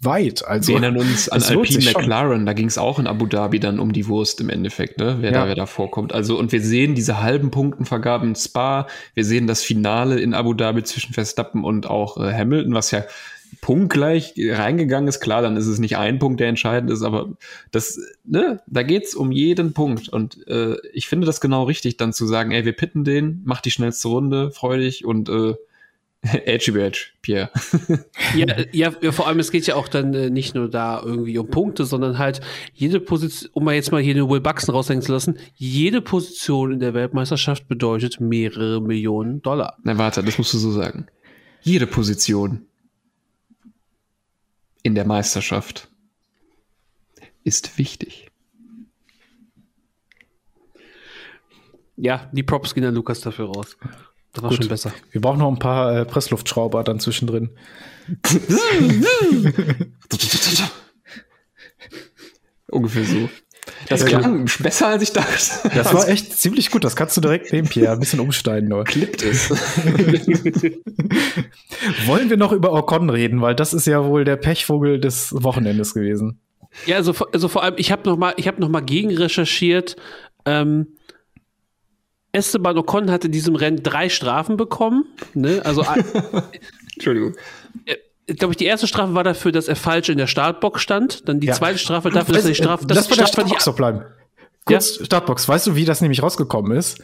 weit. Also, Wir erinnern uns an Alpine McLaren, da ging es auch in Abu Dhabi dann um die Wurst im Endeffekt, ne? wer ja. da wer da vorkommt. Also und wir sehen diese halben Punktenvergaben in Spa, wir sehen das Finale in Abu Dhabi zwischen Verstappen und auch äh, Hamilton, was ja punktgleich reingegangen ist. Klar, dann ist es nicht ein Punkt, der entscheidend ist, aber das, ne, da geht's um jeden Punkt. Und äh, ich finde das genau richtig, dann zu sagen, ey, wir pitten den, mach die schnellste Runde, freu dich und äh, Edgy Badge, Pierre. ja, ja, vor allem, es geht ja auch dann äh, nicht nur da irgendwie um Punkte, sondern halt jede Position, um mal jetzt mal hier den Will Buxton raushängen zu lassen, jede Position in der Weltmeisterschaft bedeutet mehrere Millionen Dollar. Na warte, das musst du so sagen. Jede Position in der Meisterschaft ist wichtig. Ja, die Props gehen an Lukas dafür raus. Das war Gut. schon besser. Wir brauchen noch ein paar äh, Pressluftschrauber dann zwischendrin. Ungefähr so. Das klang besser, als ich dachte. Das war echt ziemlich gut. Das kannst du direkt nehmen, Pierre. Ein bisschen umsteigen nur. Klippt es. Wollen wir noch über Ocon reden? Weil das ist ja wohl der Pechvogel des Wochenendes gewesen. Ja, also, also vor allem, ich habe noch mal, ich habe noch mal gegen recherchiert. Ähm, Esteban Ocon hatte in diesem Rennen drei Strafen bekommen. Ne? Also, Entschuldigung. Ich glaube, die erste Strafe war dafür, dass er falsch in der Startbox stand. Dann die ja. zweite Strafe dafür, dass er die Strafe. Das, das war der Startbox so bleiben. Kurz, ja. Startbox. Weißt du, wie das nämlich rausgekommen ist?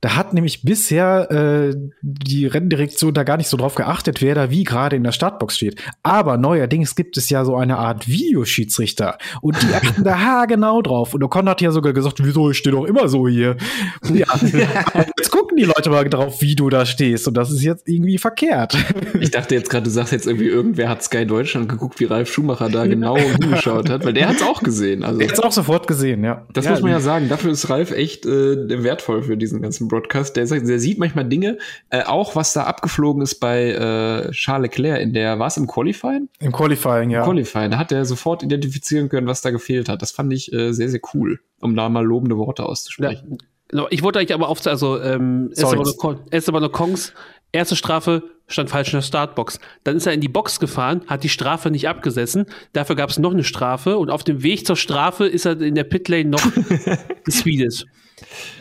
Da hat nämlich bisher äh, die Renndirektion da gar nicht so drauf geachtet, wer da wie gerade in der Startbox steht. Aber neuerdings gibt es ja so eine Art Videoschiedsrichter und die achten da haargenau drauf. Und Ocon hat ja sogar gesagt, wieso, ich stehe doch immer so hier. Ja, jetzt gucken die Leute mal drauf, wie du da stehst. Und das ist jetzt irgendwie verkehrt. Ich dachte jetzt gerade, du sagst jetzt irgendwie, irgendwer hat Sky Deutschland geguckt, wie Ralf Schumacher da genau hingeschaut hat, weil der hat es auch gesehen. Also, der hat es auch sofort gesehen, ja. Das ja, muss man ja sagen. Dafür ist Ralf echt äh, wertvoll für diesen ganzen Broadcast. Der, der sieht manchmal Dinge, äh, auch was da abgeflogen ist bei äh, Charles Leclerc in der, war es im Qualifying? Im Qualifying, ja. Im Qualifying, da hat er sofort identifizieren können, was da gefehlt hat. Das fand ich äh, sehr, sehr cool, um da mal lobende Worte auszusprechen. Ja. Ich wollte eigentlich aber auf, also ähm, Esteban Ocons erste Strafe stand falsch in der Startbox. Dann ist er in die Box gefahren, hat die Strafe nicht abgesessen. Dafür gab es noch eine Strafe und auf dem Weg zur Strafe ist er in der Pitlane noch gespeedet.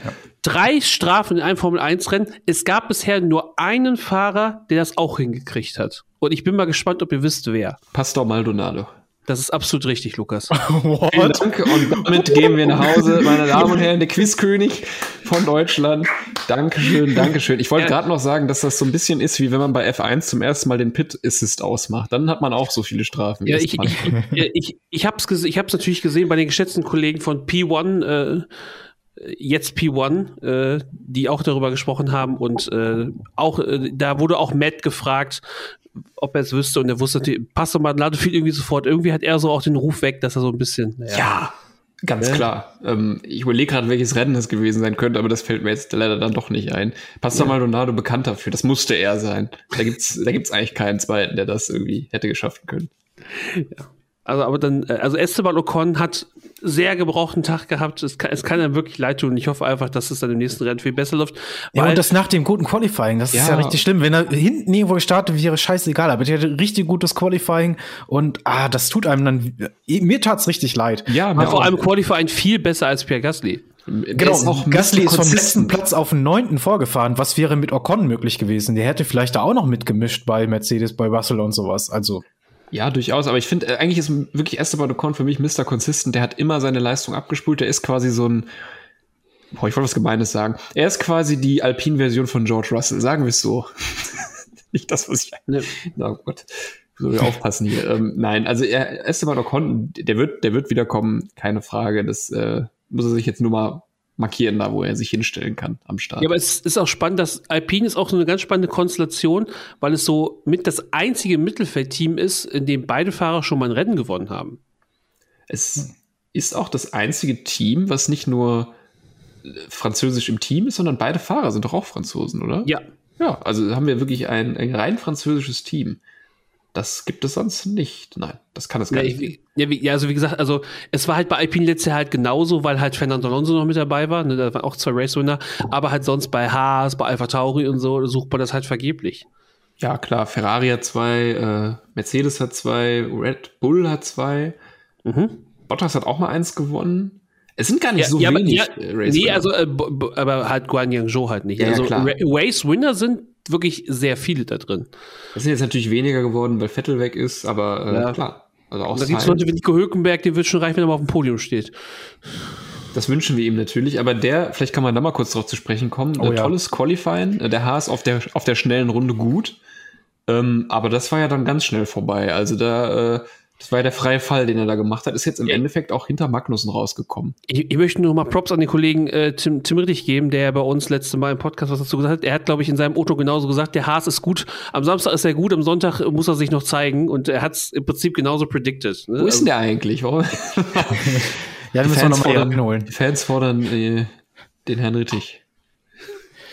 Ja drei Strafen in einem Formel-1-Rennen. Es gab bisher nur einen Fahrer, der das auch hingekriegt hat. Und ich bin mal gespannt, ob ihr wisst, wer. Pastor Maldonado. Das ist absolut richtig, Lukas. What? Vielen Dank und damit gehen wir nach Hause, meine Damen und Herren, der Quizkönig von Deutschland. Dankeschön, Dankeschön. Ich wollte ja. gerade noch sagen, dass das so ein bisschen ist, wie wenn man bei F1 zum ersten Mal den Pit Assist ausmacht. Dann hat man auch so viele Strafen. Ja, ich, ich, ich, ich, ich habe es natürlich gesehen bei den geschätzten Kollegen von P1. Äh, jetzt P1, äh, die auch darüber gesprochen haben und äh, auch äh, da wurde auch Matt gefragt, ob er es wüsste und er wusste, Pastor Maldonado fiel irgendwie sofort. Irgendwie hat er so auch den Ruf weg, dass er so ein bisschen. Ja, ja ganz ne? klar. Ähm, ich überlege gerade, welches Rennen das gewesen sein könnte, aber das fällt mir jetzt leider dann doch nicht ein. Pastor ja. Maldonado bekannt dafür, das musste er sein. Da gibt's, da gibt's eigentlich keinen zweiten, der das irgendwie hätte geschaffen können. Ja. Also, aber dann, äh, also Esteban Ocon hat sehr gebrauchten Tag gehabt. Es kann, es kann einem wirklich leid tun. Ich hoffe einfach, dass es dann im nächsten Rennen viel besser läuft. Ja, und das nach dem guten Qualifying, das ja. ist ja richtig schlimm. Wenn er hinten irgendwo gestartet wäre, scheißegal. Aber der hatte richtig gutes Qualifying und ah, das tut einem dann, mir tat's richtig leid. Ja, aber vor allem Qualifying viel besser als Pierre Gasly. Genau, ist auch Gasly ist vom letzten Platz auf den neunten vorgefahren. Was wäre mit Ocon möglich gewesen? Der hätte vielleicht da auch noch mitgemischt bei Mercedes, bei Russell und sowas. Also ja, durchaus, aber ich finde, äh, eigentlich ist wirklich Esteban Ocon für mich Mr. Consistent. Der hat immer seine Leistung abgespult. Der ist quasi so ein, boah, ich wollte was Gemeines sagen. Er ist quasi die Alpine-Version von George Russell, sagen wir es so. Nicht das, was ich. Ne. Na oh Gott. So wir aufpassen hier. ähm, nein, also er, Esteban Ocon, der wird, der wird wiederkommen, keine Frage. Das äh, muss er sich jetzt nur mal markieren, da wo er sich hinstellen kann am Start. Ja, aber es ist auch spannend, dass Alpine ist auch so eine ganz spannende Konstellation, weil es so mit das einzige Mittelfeldteam ist, in dem beide Fahrer schon mal ein Rennen gewonnen haben. Es ist auch das einzige Team, was nicht nur französisch im Team ist, sondern beide Fahrer sind doch auch Franzosen, oder? Ja. Ja, also haben wir wirklich ein, ein rein französisches Team. Das gibt es sonst nicht. Nein, das kann es gar ja, nicht. Ich, ja, wie, ja, also wie gesagt, also es war halt bei Alpine letztes Jahr halt genauso, weil halt Fernando Alonso noch mit dabei war. Ne, da waren auch zwei Race-Winner. Aber halt sonst bei Haas, bei Alpha Tauri und so sucht man das halt vergeblich. Ja, klar, Ferrari hat zwei, äh, Mercedes hat zwei, Red Bull hat zwei. Mhm. Bottas hat auch mal eins gewonnen. Es sind gar nicht ja, so ja, wenig ja, Race Nee, also, äh, aber halt Guan Yang Zhou halt nicht. also Race-Winner sind wirklich sehr viele da drin. Das sind jetzt natürlich weniger geworden, weil Vettel weg ist, aber äh, ja. klar. Also auch da gibt es Leute wie Nico Hülkenberg, der wird schon reichen, wenn er mal auf dem Podium steht. Das wünschen wir ihm natürlich, aber der, vielleicht kann man da mal kurz drauf zu sprechen kommen. Oh, ja. Tolles Qualifying, der Haas auf der, auf der schnellen Runde gut. Ähm, aber das war ja dann ganz schnell vorbei. Also da, äh, das war ja der freie Fall, den er da gemacht hat. Ist jetzt im ja. Endeffekt auch hinter Magnussen rausgekommen. Ich, ich möchte nur mal Props an den Kollegen äh, Tim, Tim Rittig geben, der bei uns letzte Mal im Podcast was dazu gesagt hat. Er hat, glaube ich, in seinem Auto genauso gesagt, der Haas ist gut. Am Samstag ist er gut, am Sonntag muss er sich noch zeigen. Und er hat es im Prinzip genauso predicted. Ne? Wo ist denn der eigentlich? Warum? ja, den müssen wir nochmal holen. Die Fans fordern äh, den Herrn Rittig.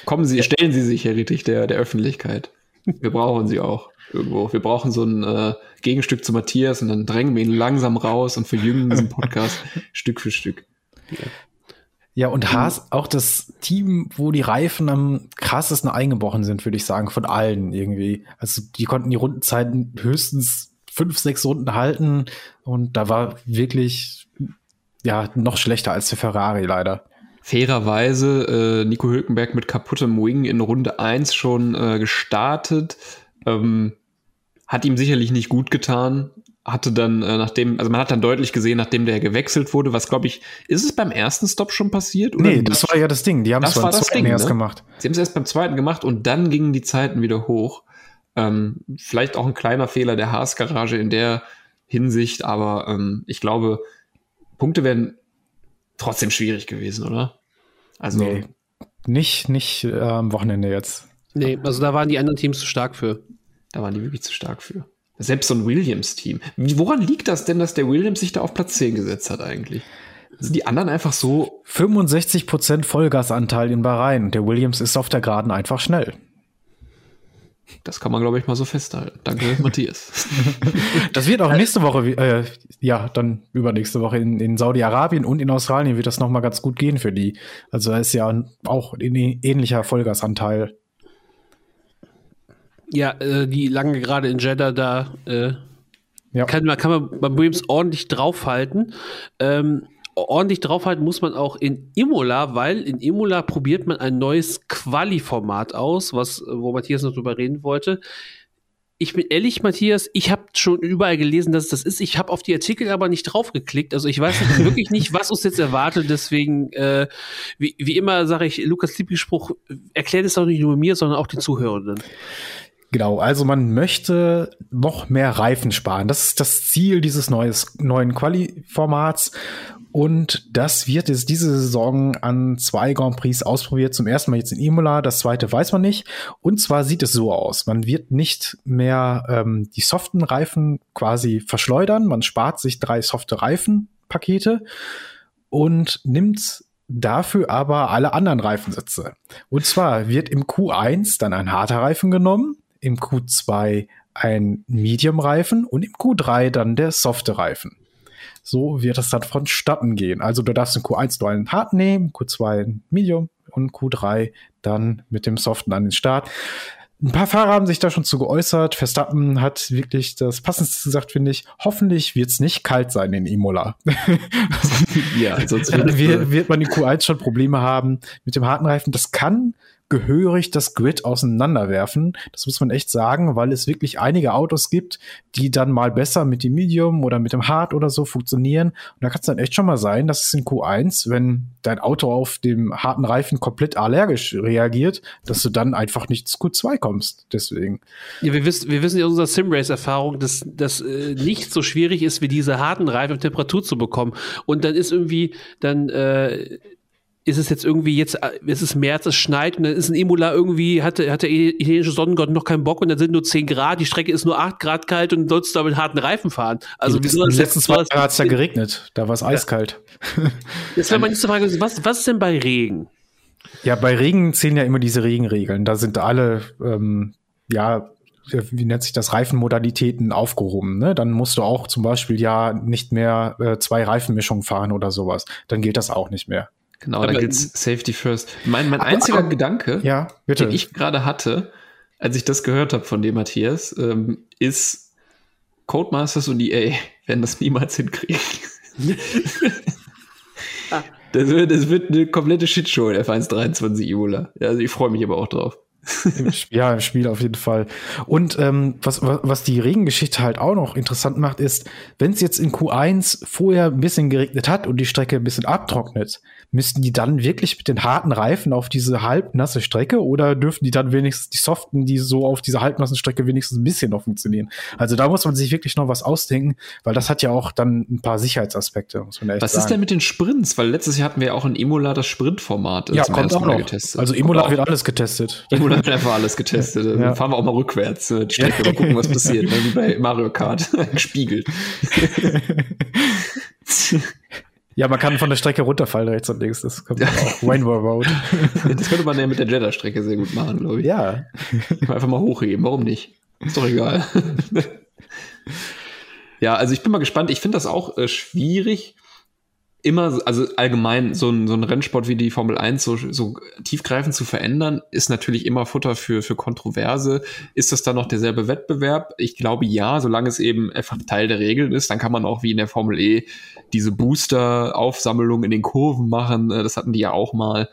Kommen Sie, stellen Sie sich, Herr Rittig, der, der Öffentlichkeit. Wir brauchen Sie auch irgendwo. Wir brauchen so ein äh, Gegenstück zu Matthias und dann drängen wir ihn langsam raus und verjüngen diesen Podcast Stück für Stück. Ja. Ja, und Haas, auch das Team, wo die Reifen am krassesten eingebrochen sind, würde ich sagen, von allen irgendwie. Also die konnten die Rundenzeiten höchstens fünf, sechs Runden halten und da war wirklich, ja, noch schlechter als der Ferrari leider. Fairerweise äh, Nico Hülkenberg mit kaputtem Wing in Runde 1 schon äh, gestartet. Ähm, hat ihm sicherlich nicht gut getan. Hatte dann, äh, nachdem, also man hat dann deutlich gesehen, nachdem der gewechselt wurde, was glaube ich, ist es beim ersten Stop schon passiert? Oder nee, das war ja das Ding. Die haben es beim zweiten Ding, erst ne? gemacht. Sie haben es erst beim zweiten gemacht und dann gingen die Zeiten wieder hoch. Ähm, vielleicht auch ein kleiner Fehler der Haas-Garage in der Hinsicht, aber ähm, ich glaube, Punkte wären trotzdem schwierig gewesen, oder? Also nee, nicht, nicht äh, am Wochenende jetzt. Nee, also da waren die anderen Teams zu stark für. Da waren die wirklich zu stark für. Selbst so ein Williams-Team. Woran liegt das denn, dass der Williams sich da auf Platz 10 gesetzt hat eigentlich? Sind die anderen einfach so. 65% Vollgasanteil in Bahrain und der Williams ist auf der Geraden einfach schnell. Das kann man, glaube ich, mal so festhalten. Danke, Matthias. Das wird auch nächste Woche, äh, ja, dann übernächste Woche in, in Saudi-Arabien und in Australien wird das noch mal ganz gut gehen für die. Also da ist ja auch ein ähnlicher Vollgasanteil ja, äh, die lange gerade in Jeddah da äh, ja. kann, man, kann man beim Williams ordentlich draufhalten. Ähm, ordentlich draufhalten muss man auch in Imola, weil in Imola probiert man ein neues Quali-Format aus, was, wo Matthias noch drüber reden wollte. Ich bin ehrlich, Matthias, ich habe schon überall gelesen, dass es das ist. Ich habe auf die Artikel aber nicht draufgeklickt. Also ich weiß wirklich nicht, was uns jetzt erwartet. Deswegen, äh, wie, wie immer sage ich, Lukas Lieblingsspruch, erklärt es doch nicht nur mir, sondern auch den Zuhörenden. Genau, also man möchte noch mehr Reifen sparen. Das ist das Ziel dieses neues, neuen Quali-Formats. Und das wird jetzt diese Saison an zwei Grand Prix ausprobiert. Zum ersten Mal jetzt in Imola, das zweite weiß man nicht. Und zwar sieht es so aus. Man wird nicht mehr ähm, die soften Reifen quasi verschleudern. Man spart sich drei softe Reifenpakete und nimmt dafür aber alle anderen Reifensätze. Und zwar wird im Q1 dann ein harter Reifen genommen, im Q2 ein Medium-Reifen und im Q3 dann der softe Reifen. So wird es dann vonstatten gehen. Also du darfst in Q1 nur einen hart nehmen, Q2 ein Medium und Q3 dann mit dem soften an den Start. Ein paar Fahrer haben sich da schon zu geäußert. Verstappen hat wirklich das Passendste gesagt, finde ich. Hoffentlich wird es nicht kalt sein in Imola. ja, sonst wird, wird man in Q1 schon Probleme haben mit dem harten Reifen. Das kann gehörig das Grid auseinanderwerfen. Das muss man echt sagen, weil es wirklich einige Autos gibt, die dann mal besser mit dem Medium oder mit dem Hard oder so funktionieren. Und da kann es dann echt schon mal sein, dass es in Q1, wenn dein Auto auf dem harten Reifen komplett allergisch reagiert, dass du dann einfach nicht zu Q2 kommst. Deswegen. Ja, wir wissen, wir wissen ja aus unserer Simrace-Erfahrung, dass das äh, nicht so schwierig ist, wie diese harten Reifen Temperatur zu bekommen. Und dann ist irgendwie dann äh, ist es jetzt irgendwie jetzt, äh, es ist März, es schneit und dann ist ein Imola irgendwie, hatte, hat der italienische Sonnengott noch keinen Bock und dann sind nur 10 Grad, die Strecke ist nur 8 Grad kalt und sollst du da mit harten Reifen fahren. Also, wie soll das letzten zwei Jahre hat es ja geregnet, da war es eiskalt. Jetzt wäre meine nächste Frage, was, was ist denn bei Regen? Ja, bei Regen zählen ja immer diese Regenregeln. Da sind alle, ähm, ja, wie nennt sich das, Reifenmodalitäten aufgehoben. Ne? Dann musst du auch zum Beispiel ja nicht mehr äh, zwei Reifenmischungen fahren oder sowas. Dann gilt das auch nicht mehr. Genau, aber, da geht's Safety First. Mein, mein einziger aber, Gedanke, ja, den ich gerade hatte, als ich das gehört habe von dem Matthias, ähm, ist Codemasters und EA werden das niemals hinkriegen. ah. das, wird, das wird eine komplette Shitshow in F123 Imola. Also ich freue mich aber auch drauf. Im ja, im Spiel auf jeden Fall. Und ähm, was, was, die Regengeschichte halt auch noch interessant macht, ist, wenn es jetzt in Q1 vorher ein bisschen geregnet hat und die Strecke ein bisschen abtrocknet, müssten die dann wirklich mit den harten Reifen auf diese halbnasse Strecke oder dürfen die dann wenigstens die soften, die so auf dieser halbnassen Strecke wenigstens ein bisschen noch funktionieren? Also da muss man sich wirklich noch was ausdenken, weil das hat ja auch dann ein paar Sicherheitsaspekte, muss man echt Was sagen. ist denn mit den Sprints? Weil letztes Jahr hatten wir ja auch in Imola das Sprintformat ja, kommt auch noch. getestet. Also Imola wird alles getestet. Imola wird einfach alles getestet. Dann ja. fahren wir auch mal rückwärts die Strecke mal gucken, was passiert. Ne? Wie bei Mario Kart gespiegelt. Ja, man kann von der Strecke runterfallen, rechts und links. Das kommt ja. auch. Rainbow Road. das könnte man ja mit der Jeddah-Strecke sehr gut machen, glaube ich. Ja. Einfach mal hochheben, warum nicht? Ist doch egal. ja, also ich bin mal gespannt. Ich finde das auch äh, schwierig, immer, also allgemein so ein, so ein Rennsport wie die Formel 1 so, so tiefgreifend zu verändern, ist natürlich immer Futter für, für Kontroverse. Ist das dann noch derselbe Wettbewerb? Ich glaube ja, solange es eben einfach Teil der Regeln ist, dann kann man auch wie in der Formel E diese Booster-Aufsammlung in den Kurven machen. Äh, das hatten die ja auch mal.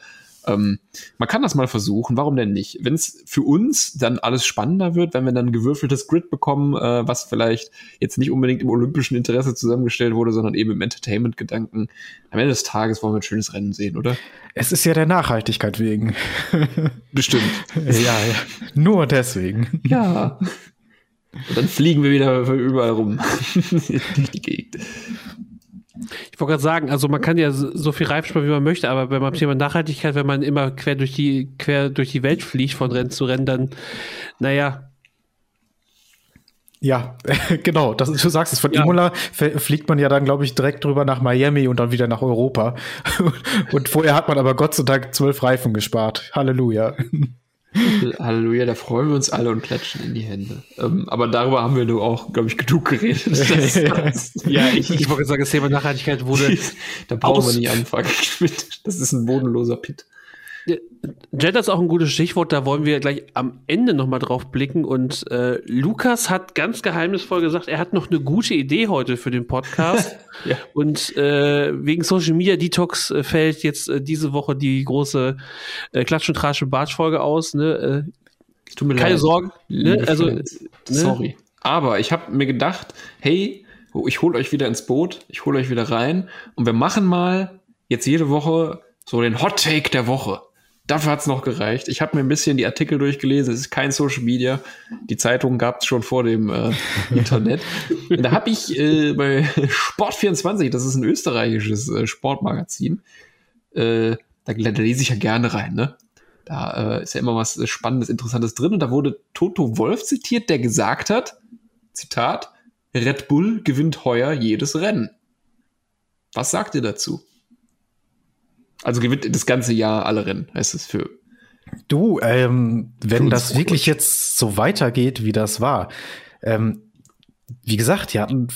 Ähm, man kann das mal versuchen, warum denn nicht? Wenn es für uns dann alles spannender wird, wenn wir dann ein gewürfeltes Grid bekommen, äh, was vielleicht jetzt nicht unbedingt im olympischen Interesse zusammengestellt wurde, sondern eben im Entertainment-Gedanken. Am Ende des Tages wollen wir ein schönes Rennen sehen, oder? Es ist ja der Nachhaltigkeit wegen. Bestimmt. ja, ja. Nur deswegen. Ja. Und dann fliegen wir wieder überall rum. durch die Gegend. Ich wollte gerade sagen, also man kann ja so viel Reifen sparen, wie man möchte, aber wenn man Thema Nachhaltigkeit, wenn man immer quer durch die, quer durch die Welt fliegt von Rennen zu Rennen, dann, naja. Ja, genau. Das, du sagst es, von ja. Imola fliegt man ja dann, glaube ich, direkt drüber nach Miami und dann wieder nach Europa. Und vorher hat man aber Gott sei Dank zwölf Reifen gespart. Halleluja. Halleluja, da freuen wir uns alle und klatschen in die Hände. Ähm, aber darüber haben wir nur auch, glaube ich, genug geredet. Ja, ich, ich wollte sagen, das Thema Nachhaltigkeit wurde. da brauchen wir nicht anfangen. Das ist ein bodenloser Pit. Jeddah ist auch ein gutes Stichwort, da wollen wir gleich am Ende nochmal drauf blicken. Und äh, Lukas hat ganz geheimnisvoll gesagt, er hat noch eine gute Idee heute für den Podcast. ja. Und äh, wegen Social Media Detox äh, fällt jetzt äh, diese Woche die große äh, Klatsch- und Trasche-Bartsch-Folge aus. Ne? Tut mir keine leid. Sorgen. Ne? Also, ne? Sorry. Aber ich habe mir gedacht, hey, ich hole euch wieder ins Boot, ich hole euch wieder rein und wir machen mal jetzt jede Woche so den Hot Take der Woche. Dafür hat's noch gereicht. Ich habe mir ein bisschen die Artikel durchgelesen. Es ist kein Social Media. Die Zeitung gab's schon vor dem äh, Internet. da habe ich äh, bei Sport24, das ist ein österreichisches äh, Sportmagazin, äh, da, da lese ich ja gerne rein. Ne? Da äh, ist ja immer was Spannendes, Interessantes drin. Und da wurde Toto Wolf zitiert, der gesagt hat, Zitat, Red Bull gewinnt heuer jedes Rennen. Was sagt ihr dazu? Also gewinnt das ganze Jahr alle Rennen, heißt es für. Du, ähm, wenn das wirklich jetzt so weitergeht, wie das war, ähm, wie gesagt, die hatten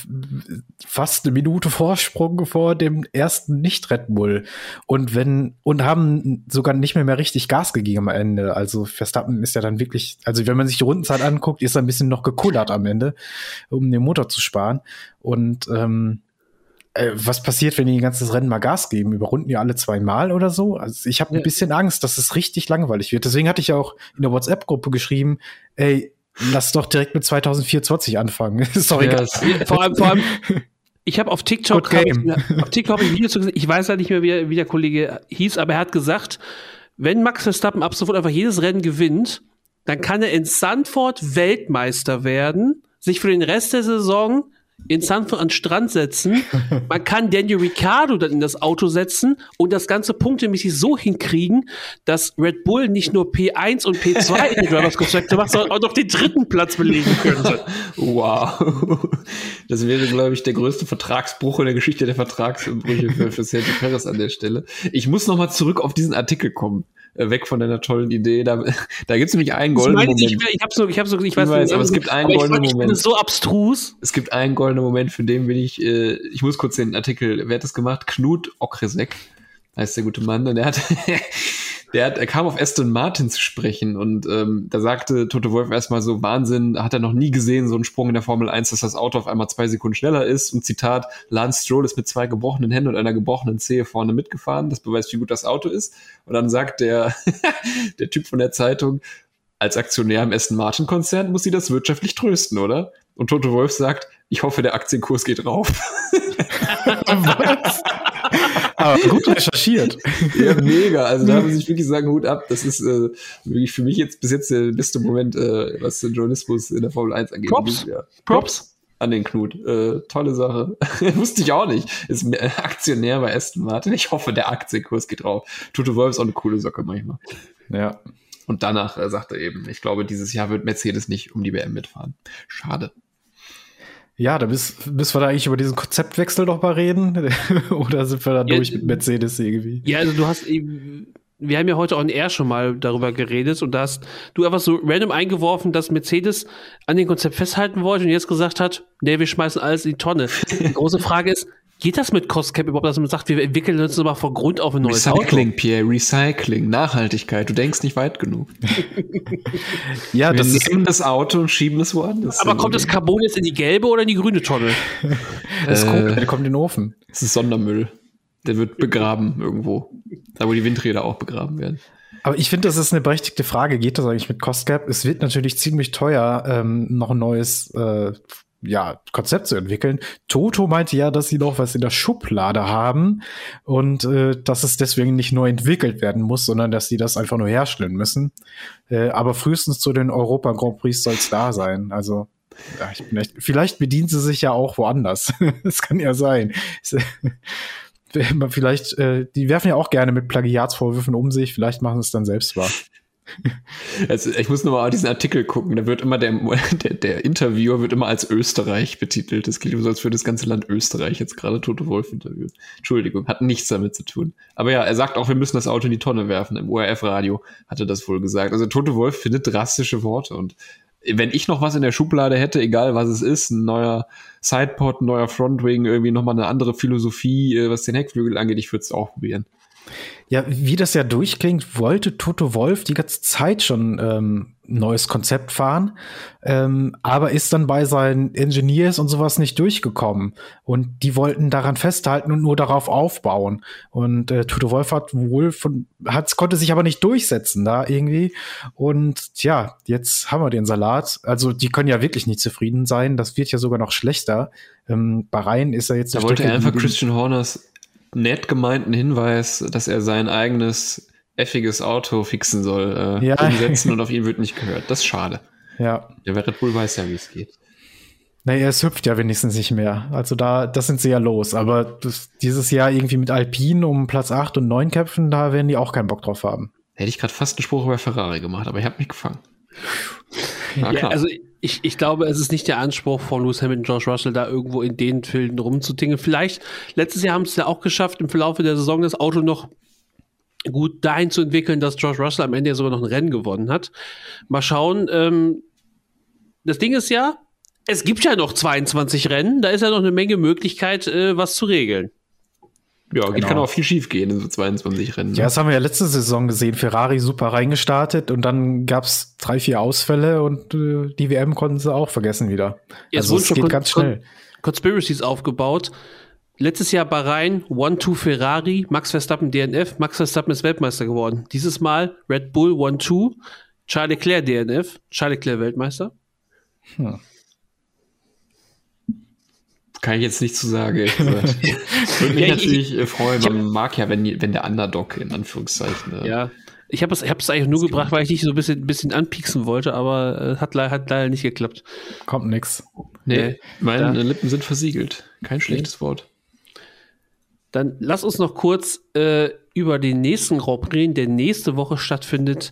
fast eine Minute Vorsprung vor dem ersten Nicht-Red Bull und wenn und haben sogar nicht mehr mehr richtig Gas gegeben am Ende. Also Verstappen ist ja dann wirklich, also wenn man sich die Rundenzeit anguckt, ist er ein bisschen noch gekullert am Ende, um den Motor zu sparen. Und ähm, äh, was passiert, wenn die ein ganzes Rennen mal Gas geben? Überrunden die alle zweimal oder so? Also ich habe ein bisschen Angst, dass es richtig langweilig wird. Deswegen hatte ich ja auch in der WhatsApp-Gruppe geschrieben, ey, lass doch direkt mit 2024 anfangen. ist doch egal. Yes. Vor allem, vor allem ich habe auf TikTok, hab ich, auf TikTok ein Video zu gesehen. Ich weiß ja nicht mehr, wie, wie der Kollege hieß, aber er hat gesagt, wenn Max Verstappen ab sofort einfach jedes Rennen gewinnt, dann kann er in Sandford Weltmeister werden, sich für den Rest der Saison in Sanford an den Strand setzen. Man kann Daniel Ricciardo dann in das Auto setzen und das ganze punktemäßig so hinkriegen, dass Red Bull nicht nur P1 und P2 in den Drivers Constructor macht, sondern auch noch den dritten Platz belegen könnte. Wow. Das wäre, glaube ich, der größte Vertragsbruch in der Geschichte der Vertragsbrüche für, für Sergio Perez an der Stelle. Ich muss noch mal zurück auf diesen Artikel kommen. Weg von deiner tollen Idee. Da, da gibt es nämlich einen goldenen Moment. Ich, ich habe so, ich habe so, ich weiß, ich weiß aber es gibt einen goldenen Moment. Ich so abstrus. Es gibt einen goldenen Moment, für den bin ich, äh, ich muss kurz den Artikel, wer hat das gemacht? Knut Okresek heißt der gute Mann, und der hat, der hat, er kam auf Aston Martin zu sprechen und ähm, da sagte Toto Wolf erstmal so, Wahnsinn, hat er noch nie gesehen, so einen Sprung in der Formel 1, dass das Auto auf einmal zwei Sekunden schneller ist und Zitat, Lance Stroll ist mit zwei gebrochenen Händen und einer gebrochenen Zehe vorne mitgefahren, das beweist, wie gut das Auto ist und dann sagt der, der Typ von der Zeitung, als Aktionär im Aston Martin Konzern muss sie das wirtschaftlich trösten, oder? Und Toto Wolf sagt, ich hoffe, der Aktienkurs geht rauf. Aber gut recherchiert. Ja, mega. Also da muss ich wirklich sagen, Hut ab. Das ist äh, wirklich für mich jetzt bis jetzt der beste Moment, äh, was den Journalismus in der Formel 1 angeht. Props. Ja. Props. An den Knut. Äh, tolle Sache. Wusste ich auch nicht. Ist Aktionär bei Aston Martin. Ich hoffe, der Aktienkurs geht rauf. Toto Wolf ist auch eine coole Socke manchmal. Ja. Und danach äh, sagt er eben, ich glaube, dieses Jahr wird Mercedes nicht um die WM mitfahren. Schade. Ja, da müssen wir da eigentlich über diesen Konzeptwechsel noch mal reden. Oder sind wir da ja, durch mit Mercedes irgendwie? Ja, also du hast, wir haben ja heute on air schon mal darüber geredet und da hast du einfach so random eingeworfen, dass Mercedes an dem Konzept festhalten wollte und jetzt gesagt hat, nee, wir schmeißen alles in die Tonne. Die große Frage ist, Geht das mit Cost Cap überhaupt, dass man sagt, wir entwickeln uns mal von Grund auf ein neues Recycling, Auto? Pierre, Recycling, Nachhaltigkeit. Du denkst nicht weit genug. ja, wir das nehmen das Auto und schieben es woanders. Aber kommt das Carbon jetzt in die gelbe oder in die grüne Tonne? das äh, kommt, der kommt in den Ofen. Das ist Sondermüll. Der wird begraben irgendwo. Da, wo die Windräder auch begraben werden. Aber ich finde, das ist eine berechtigte Frage. Geht das eigentlich mit Cost Cap? Es wird natürlich ziemlich teuer, ähm, noch ein neues äh, ja, Konzept zu entwickeln. Toto meinte ja, dass sie noch was in der Schublade haben und äh, dass es deswegen nicht neu entwickelt werden muss, sondern dass sie das einfach nur herstellen müssen. Äh, aber frühestens zu den Europa Grand Prix soll es da sein. Also ja, ich bin echt, vielleicht bedienen sie sich ja auch woanders. das kann ja sein. vielleicht, äh, die werfen ja auch gerne mit Plagiatsvorwürfen um sich. Vielleicht machen sie es dann selbst wahr. Also ich muss nur mal diesen Artikel gucken. Da wird immer der, der, der Interviewer wird immer als Österreich betitelt. Das klingt so, als würde das ganze Land Österreich jetzt gerade Tote Wolf interviewen. Entschuldigung, hat nichts damit zu tun. Aber ja, er sagt auch, wir müssen das Auto in die Tonne werfen. Im ORF-Radio hatte das wohl gesagt. Also Tote Wolf findet drastische Worte und wenn ich noch was in der Schublade hätte, egal was es ist, ein neuer Sidepod, ein neuer Frontwing, irgendwie nochmal eine andere Philosophie, äh, was den Heckflügel angeht, ich würde es auch probieren. Ja, wie das ja durchklingt, wollte Toto Wolf die ganze Zeit schon ähm, neues Konzept fahren, ähm, aber ist dann bei seinen Engineers und sowas nicht durchgekommen. Und die wollten daran festhalten und nur darauf aufbauen. Und äh, Toto Wolf hat wohl von, hat, konnte sich aber nicht durchsetzen da irgendwie. Und ja, jetzt haben wir den Salat. Also die können ja wirklich nicht zufrieden sein. Das wird ja sogar noch schlechter. Ähm, Bahrain ist ja jetzt. Da wollte er einfach Christian Horners nett gemeinten Hinweis, dass er sein eigenes effiges Auto fixen soll, äh, ja. umsetzen und auf ihn wird nicht gehört. Das ist schade. Ja. Der Red Bull weiß ja, wie es geht. Naja, es hüpft ja wenigstens nicht mehr. Also da, das sind sie ja los. Aber das, dieses Jahr irgendwie mit Alpine um Platz 8 und 9 kämpfen, da werden die auch keinen Bock drauf haben. Hätte ich gerade fast einen Spruch über Ferrari gemacht, aber ich habe mich gefangen. Ja, also ich, ich glaube, es ist nicht der Anspruch von Lewis Hamilton, George Russell, da irgendwo in den Filmen rumzudingen. Vielleicht, letztes Jahr haben sie es ja auch geschafft, im Verlauf der Saison das Auto noch gut dahin zu entwickeln, dass George Russell am Ende ja sogar noch ein Rennen gewonnen hat. Mal schauen. Ähm, das Ding ist ja, es gibt ja noch 22 Rennen, da ist ja noch eine Menge Möglichkeit, äh, was zu regeln. Ja, genau. kann auch viel schief gehen in so 22 Rennen. Ja, ne? das haben wir ja letzte Saison gesehen. Ferrari super reingestartet und dann gab's drei, vier Ausfälle und äh, die WM konnten sie auch vergessen wieder. Jetzt also es geht ganz schnell. Conspiracies aufgebaut. Letztes Jahr Bahrain, 1-2 Ferrari, Max Verstappen DNF, Max Verstappen ist Weltmeister geworden. Dieses Mal Red Bull 1-2, Charles Leclerc DNF, Charles Leclerc Weltmeister. Hm. Kann ich jetzt nicht zu sagen, gesagt. Würde mich ja, natürlich ich, freuen. Man mag ja, wenn, wenn der Underdog in Anführungszeichen. Äh, ja. Ich habe es, ich es eigentlich nur gebracht, weil ich dich so ein bisschen, bisschen anpieksen wollte, aber äh, hat, hat leider nicht geklappt. Kommt nix. Nee, nee meine da. Lippen sind versiegelt. Kein schlechtes okay. Wort. Dann lass uns noch kurz äh, über den nächsten Grand Prix, der nächste Woche stattfindet,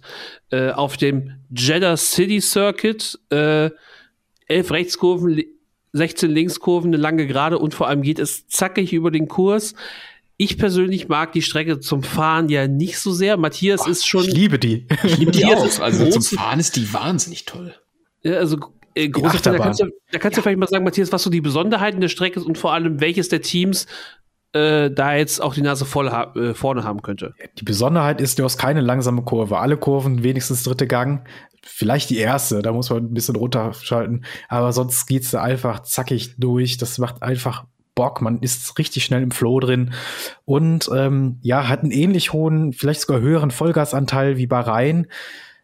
äh, auf dem Jeddah City Circuit. Äh, elf Rechtskurven, 16 Linkskurven, eine lange Gerade und vor allem geht es zackig über den Kurs. Ich persönlich mag die Strecke zum Fahren ja nicht so sehr. Matthias oh, ist schon. Ich liebe die. Ich liebe die auch. Also zum Fahren ist die wahnsinnig toll. Ja, also äh, große da kannst, du, da kannst ja. du vielleicht mal sagen, Matthias, was so die Besonderheiten der Strecke ist und vor allem welches der Teams äh, da jetzt auch die Nase voll ha äh, vorne haben könnte. Die Besonderheit ist, du hast keine langsame Kurve. Alle Kurven wenigstens dritte Gang. Vielleicht die erste, da muss man ein bisschen runterschalten. Aber sonst geht's da einfach zackig durch. Das macht einfach Bock, man ist richtig schnell im Flow drin und ähm, ja, hat einen ähnlich hohen, vielleicht sogar höheren Vollgasanteil wie Bahrain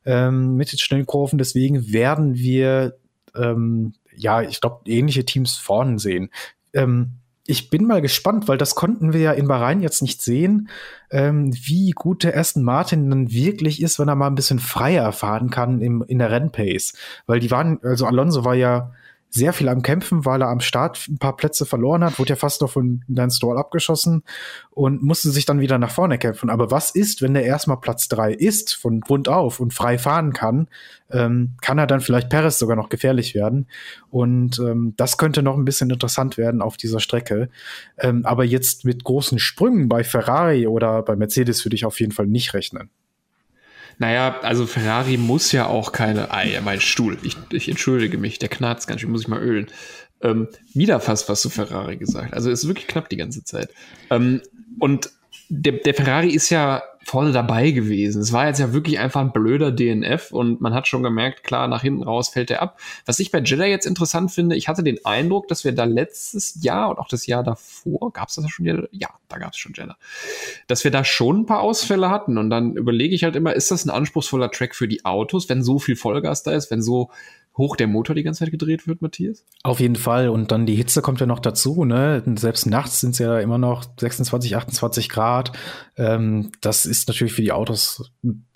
ähm, mit den schnellen Kurven. Deswegen werden wir ähm, ja, ich glaube, ähnliche Teams vorne sehen. Ähm, ich bin mal gespannt, weil das konnten wir ja in Bahrain jetzt nicht sehen, ähm, wie gut der Aston Martin dann wirklich ist, wenn er mal ein bisschen freier fahren kann im, in der Rennpace. Weil die waren, also Alonso war ja sehr viel am Kämpfen, weil er am Start ein paar Plätze verloren hat, wurde ja fast noch von Dan Stroll abgeschossen und musste sich dann wieder nach vorne kämpfen. Aber was ist, wenn der erstmal Platz drei ist, von Grund auf und frei fahren kann, ähm, kann er dann vielleicht Perez sogar noch gefährlich werden. Und ähm, das könnte noch ein bisschen interessant werden auf dieser Strecke. Ähm, aber jetzt mit großen Sprüngen bei Ferrari oder bei Mercedes würde ich auf jeden Fall nicht rechnen. Naja, also Ferrari muss ja auch keine. Ah, ja, mein Stuhl. Ich, ich entschuldige mich, der knarzt ganz schön, muss ich mal ölen. Ähm, wieder fast was zu Ferrari gesagt. Also ist wirklich knapp die ganze Zeit. Ähm, und der, der Ferrari ist ja vorne dabei gewesen. Es war jetzt ja wirklich einfach ein blöder DNF und man hat schon gemerkt, klar, nach hinten raus fällt er ab. Was ich bei Jeddah jetzt interessant finde, ich hatte den Eindruck, dass wir da letztes Jahr und auch das Jahr davor, gab es das schon Jeddah? Ja, da gab es schon Jeddah. Dass wir da schon ein paar Ausfälle hatten und dann überlege ich halt immer, ist das ein anspruchsvoller Track für die Autos, wenn so viel Vollgas da ist, wenn so hoch der Motor die ganze Zeit gedreht wird, Matthias? Auf jeden Fall. Und dann die Hitze kommt ja noch dazu. Ne? Selbst nachts sind es ja immer noch 26, 28 Grad. Ähm, das ist natürlich für die Autos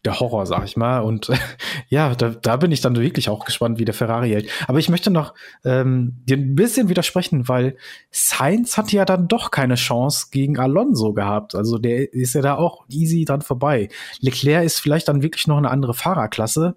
der Horror, sag ich mal. Und ja, da, da bin ich dann wirklich auch gespannt, wie der Ferrari hält. Aber ich möchte noch ähm, dir ein bisschen widersprechen, weil Sainz hat ja dann doch keine Chance gegen Alonso gehabt. Also der ist ja da auch easy dran vorbei. Leclerc ist vielleicht dann wirklich noch eine andere Fahrerklasse.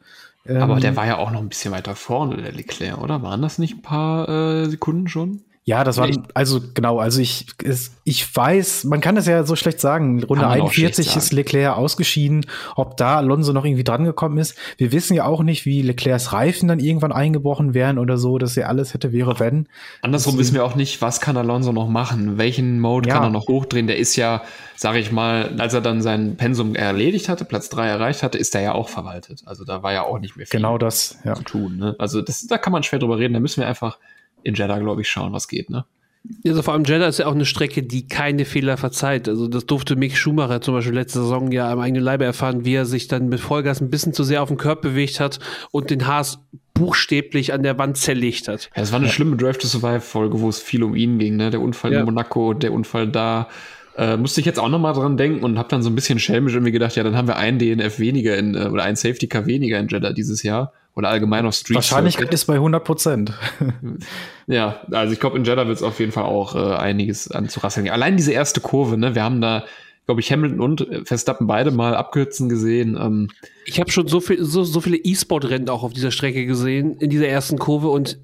Aber der ähm, war ja auch noch ein bisschen weiter vorne, der Leclerc, oder? Waren das nicht ein paar äh, Sekunden schon? Ja, das war also genau, also ich es, ich weiß, man kann das ja so schlecht sagen. Runde 41 ist Leclerc ausgeschieden, ob da Alonso noch irgendwie dran gekommen ist. Wir wissen ja auch nicht, wie Leclercs Reifen dann irgendwann eingebrochen wären oder so, dass er alles hätte wäre wenn. Andersrum Deswegen, wissen wir auch nicht, was kann Alonso noch machen, welchen Mode ja. kann er noch hochdrehen. Der ist ja, sage ich mal, als er dann sein Pensum erledigt hatte, Platz 3 erreicht hatte, ist er ja auch verwaltet. Also da war ja auch nicht mehr viel genau das, ja. zu tun. Ne? Also das, da kann man schwer drüber reden. Da müssen wir einfach in Jeddah, glaube ich, schauen, was geht, ne? Also vor allem Jeddah ist ja auch eine Strecke, die keine Fehler verzeiht. Also das durfte Mick Schumacher zum Beispiel letzte Saison ja am eigenen Leibe erfahren, wie er sich dann mit Vollgas ein bisschen zu sehr auf den Körper bewegt hat und den Haas buchstäblich an der Wand zerlegt hat. Ja, es war eine ja. schlimme Drive to Survive Folge, wo es viel um ihn ging, ne? Der Unfall ja. in Monaco, der Unfall da. Äh, musste ich jetzt auch nochmal dran denken und habe dann so ein bisschen schelmisch irgendwie gedacht, ja, dann haben wir einen DNF weniger in, äh, oder einen Safety Car weniger in Jeddah dieses Jahr oder allgemein auf Street Wahrscheinlichkeit ist bei 100 Prozent. ja, also ich glaube, in Jeddah wird es auf jeden Fall auch äh, einiges anzurasseln. Allein diese erste Kurve, ne, wir haben da, glaube ich, Hamilton und Verstappen beide mal abkürzen gesehen. Ähm, ich habe schon so, viel, so, so viele E-Sport-Rennen auch auf dieser Strecke gesehen, in dieser ersten Kurve und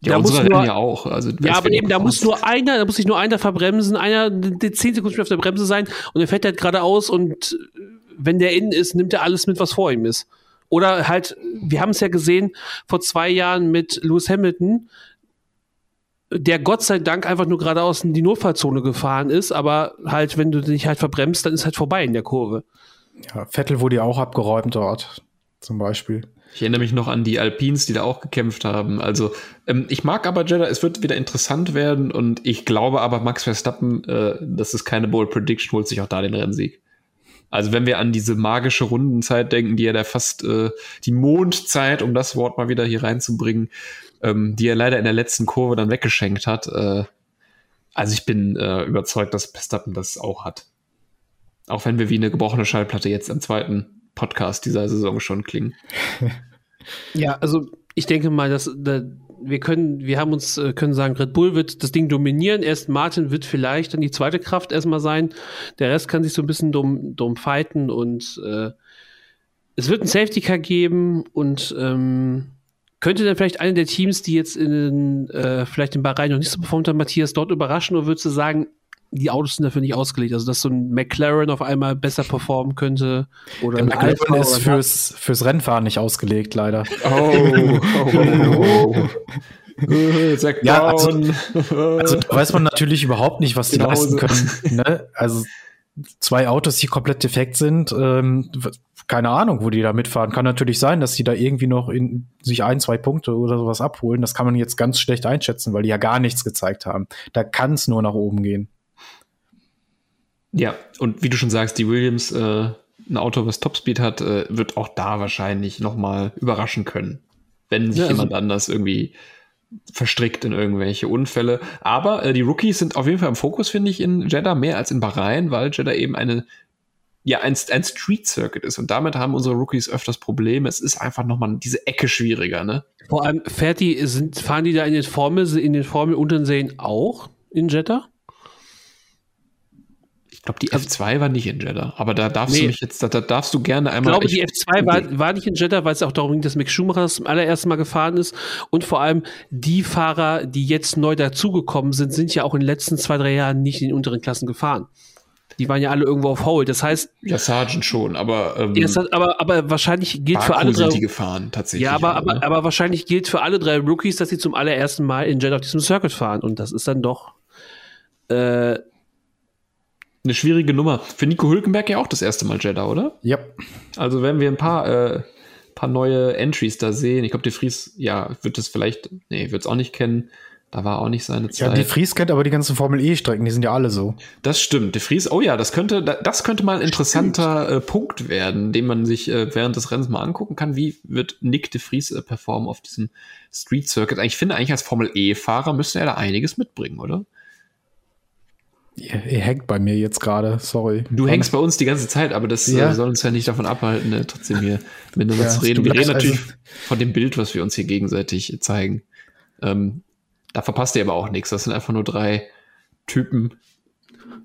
ja, da muss nur, ja auch. Also, ja, aber eben, da muss nur einer, da muss sich nur einer verbremsen, einer zehn Sekunden auf der Bremse sein und er fährt halt geradeaus und wenn der innen ist, nimmt er alles mit, was vor ihm ist. Oder halt, wir haben es ja gesehen vor zwei Jahren mit Lewis Hamilton, der Gott sei Dank einfach nur geradeaus in die Notfallzone gefahren ist, aber halt, wenn du dich halt verbremst, dann ist halt vorbei in der Kurve. Ja, Vettel wurde ja auch abgeräumt dort, zum Beispiel. Ich erinnere mich noch an die Alpines, die da auch gekämpft haben. Also ähm, ich mag aber Jeddah, es wird wieder interessant werden und ich glaube aber Max Verstappen, äh, das ist keine Bold Prediction, holt sich auch da den Rennsieg. Also wenn wir an diese magische Rundenzeit denken, die er da fast äh, die Mondzeit, um das Wort mal wieder hier reinzubringen, ähm, die er leider in der letzten Kurve dann weggeschenkt hat. Äh, also ich bin äh, überzeugt, dass Verstappen das auch hat. Auch wenn wir wie eine gebrochene Schallplatte jetzt am zweiten Podcast dieser Saison schon klingen. Ja, also ich denke mal, dass da, wir können, wir haben uns, äh, können sagen, Red Bull wird das Ding dominieren. Erst Martin wird vielleicht dann die zweite Kraft erstmal sein. Der Rest kann sich so ein bisschen dumm, dumm fighten und äh, es wird ein Safety Car geben und ähm, könnte dann vielleicht eine der Teams, die jetzt in äh, vielleicht in Bahrain noch nicht so performt haben, Matthias, dort überraschen oder würdest du sagen, die Autos sind dafür nicht ausgelegt. Also, dass so ein McLaren auf einmal besser performen könnte. Oder Der McLaren ist fürs, fürs Rennfahren nicht ausgelegt, leider. Oh, oh, oh. ja, also, also da weiß man natürlich überhaupt nicht, was die genau leisten können. Ne? Also zwei Autos, die komplett defekt sind, ähm, keine Ahnung, wo die da mitfahren. Kann natürlich sein, dass die da irgendwie noch in sich ein, zwei Punkte oder sowas abholen. Das kann man jetzt ganz schlecht einschätzen, weil die ja gar nichts gezeigt haben. Da kann es nur nach oben gehen. Ja, und wie du schon sagst, die Williams, äh, ein Auto, was Topspeed hat, äh, wird auch da wahrscheinlich noch mal überraschen können, wenn sich ja, also jemand anders irgendwie verstrickt in irgendwelche Unfälle. Aber äh, die Rookies sind auf jeden Fall im Fokus, finde ich, in Jeddah mehr als in Bahrain, weil Jeddah eben eine ja, ein, ein Street Circuit ist. Und damit haben unsere Rookies öfters Probleme. Es ist einfach nochmal diese Ecke schwieriger, ne? Vor allem, fährt die, sind, fahren die da in den Formel, in den Formel unteren Serien auch in Jeddah? Ich glaube, die also, F2 war nicht in Jeddah, aber da darfst nee. du mich jetzt, da, da, darfst du gerne einmal. Ich glaube, die F2 war, war, nicht in Jeddah, weil es auch darum ging, dass Mick Schumacher das zum allerersten Mal gefahren ist. Und vor allem die Fahrer, die jetzt neu dazugekommen sind, sind ja auch in den letzten zwei, drei Jahren nicht in den unteren Klassen gefahren. Die waren ja alle irgendwo auf Hold. Das heißt. Ja, Sargent schon, aber. Ähm, ja, aber, aber wahrscheinlich gilt für alle drei. Sind die gefahren, tatsächlich. Ja, aber, aber, aber wahrscheinlich gilt für alle drei Rookies, dass sie zum allerersten Mal in Jeddah auf diesem Circuit fahren. Und das ist dann doch. Äh, eine schwierige Nummer. Für Nico Hülkenberg ja auch das erste Mal Jeddah, oder? Ja. Also werden wir ein paar, äh, paar neue Entries da sehen. Ich glaube, De Vries, ja, wird es vielleicht, nee, wird es auch nicht kennen. Da war auch nicht seine Zeit. Ja, De Vries kennt aber die ganzen Formel E-Strecken, die sind ja alle so. Das stimmt. De Vries, oh ja, das könnte, das könnte mal ein interessanter äh, Punkt werden, den man sich äh, während des Rennens mal angucken kann. Wie wird Nick De Vries äh, performen auf diesem Street Circuit? Ich finde eigentlich als Formel E-Fahrer müsste er da einiges mitbringen, oder? Ihr, ihr hängt bei mir jetzt gerade, sorry. Du hängst bei uns die ganze Zeit, aber das ja. äh, soll uns ja nicht davon abhalten, ne, trotzdem hier miteinander ja, zu reden. Wir reden natürlich also von dem Bild, was wir uns hier gegenseitig zeigen. Ähm, da verpasst ihr aber auch nichts. Das sind einfach nur drei Typen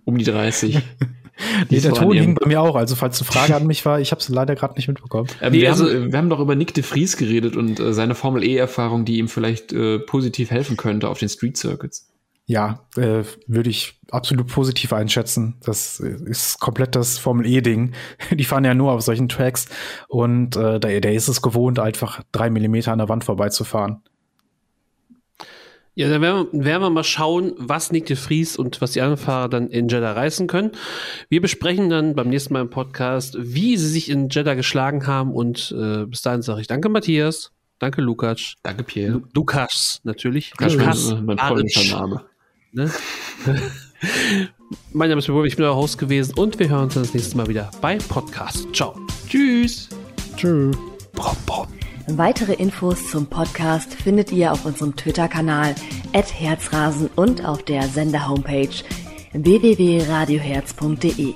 um die 30. nee, der Ton hing bei mir auch. Also, falls eine Frage an mich war, ich habe es leider gerade nicht mitbekommen. Ähm, wir, also, haben, wir haben doch über Nick de Vries geredet und äh, seine Formel E-Erfahrung, die ihm vielleicht äh, positiv helfen könnte auf den Street Circuits. Ja, äh, würde ich absolut positiv einschätzen. Das ist komplett das Formel E-Ding. Die fahren ja nur auf solchen Tracks und äh, der, der ist es gewohnt, einfach drei Millimeter an der Wand vorbeizufahren. Ja, dann werden wir, werden wir mal schauen, was Nick de Vries und was die anderen Fahrer dann in Jeddah reißen können. Wir besprechen dann beim nächsten Mal im Podcast, wie sie sich in Jeddah geschlagen haben und äh, bis dahin sage ich danke Matthias, danke Lukas. Danke Pierre. Lu Lukas natürlich. Lukas, Lukas mein polnischer Name. Ne? mein Name ist Björn, ich bin euer Host gewesen und wir hören uns das nächste Mal wieder bei Podcast. Ciao. Tschüss. Tschüss. Weitere Infos zum Podcast findet ihr auf unserem Twitter-Kanal @herzrasen und auf der Sender-Homepage www.radioherz.de.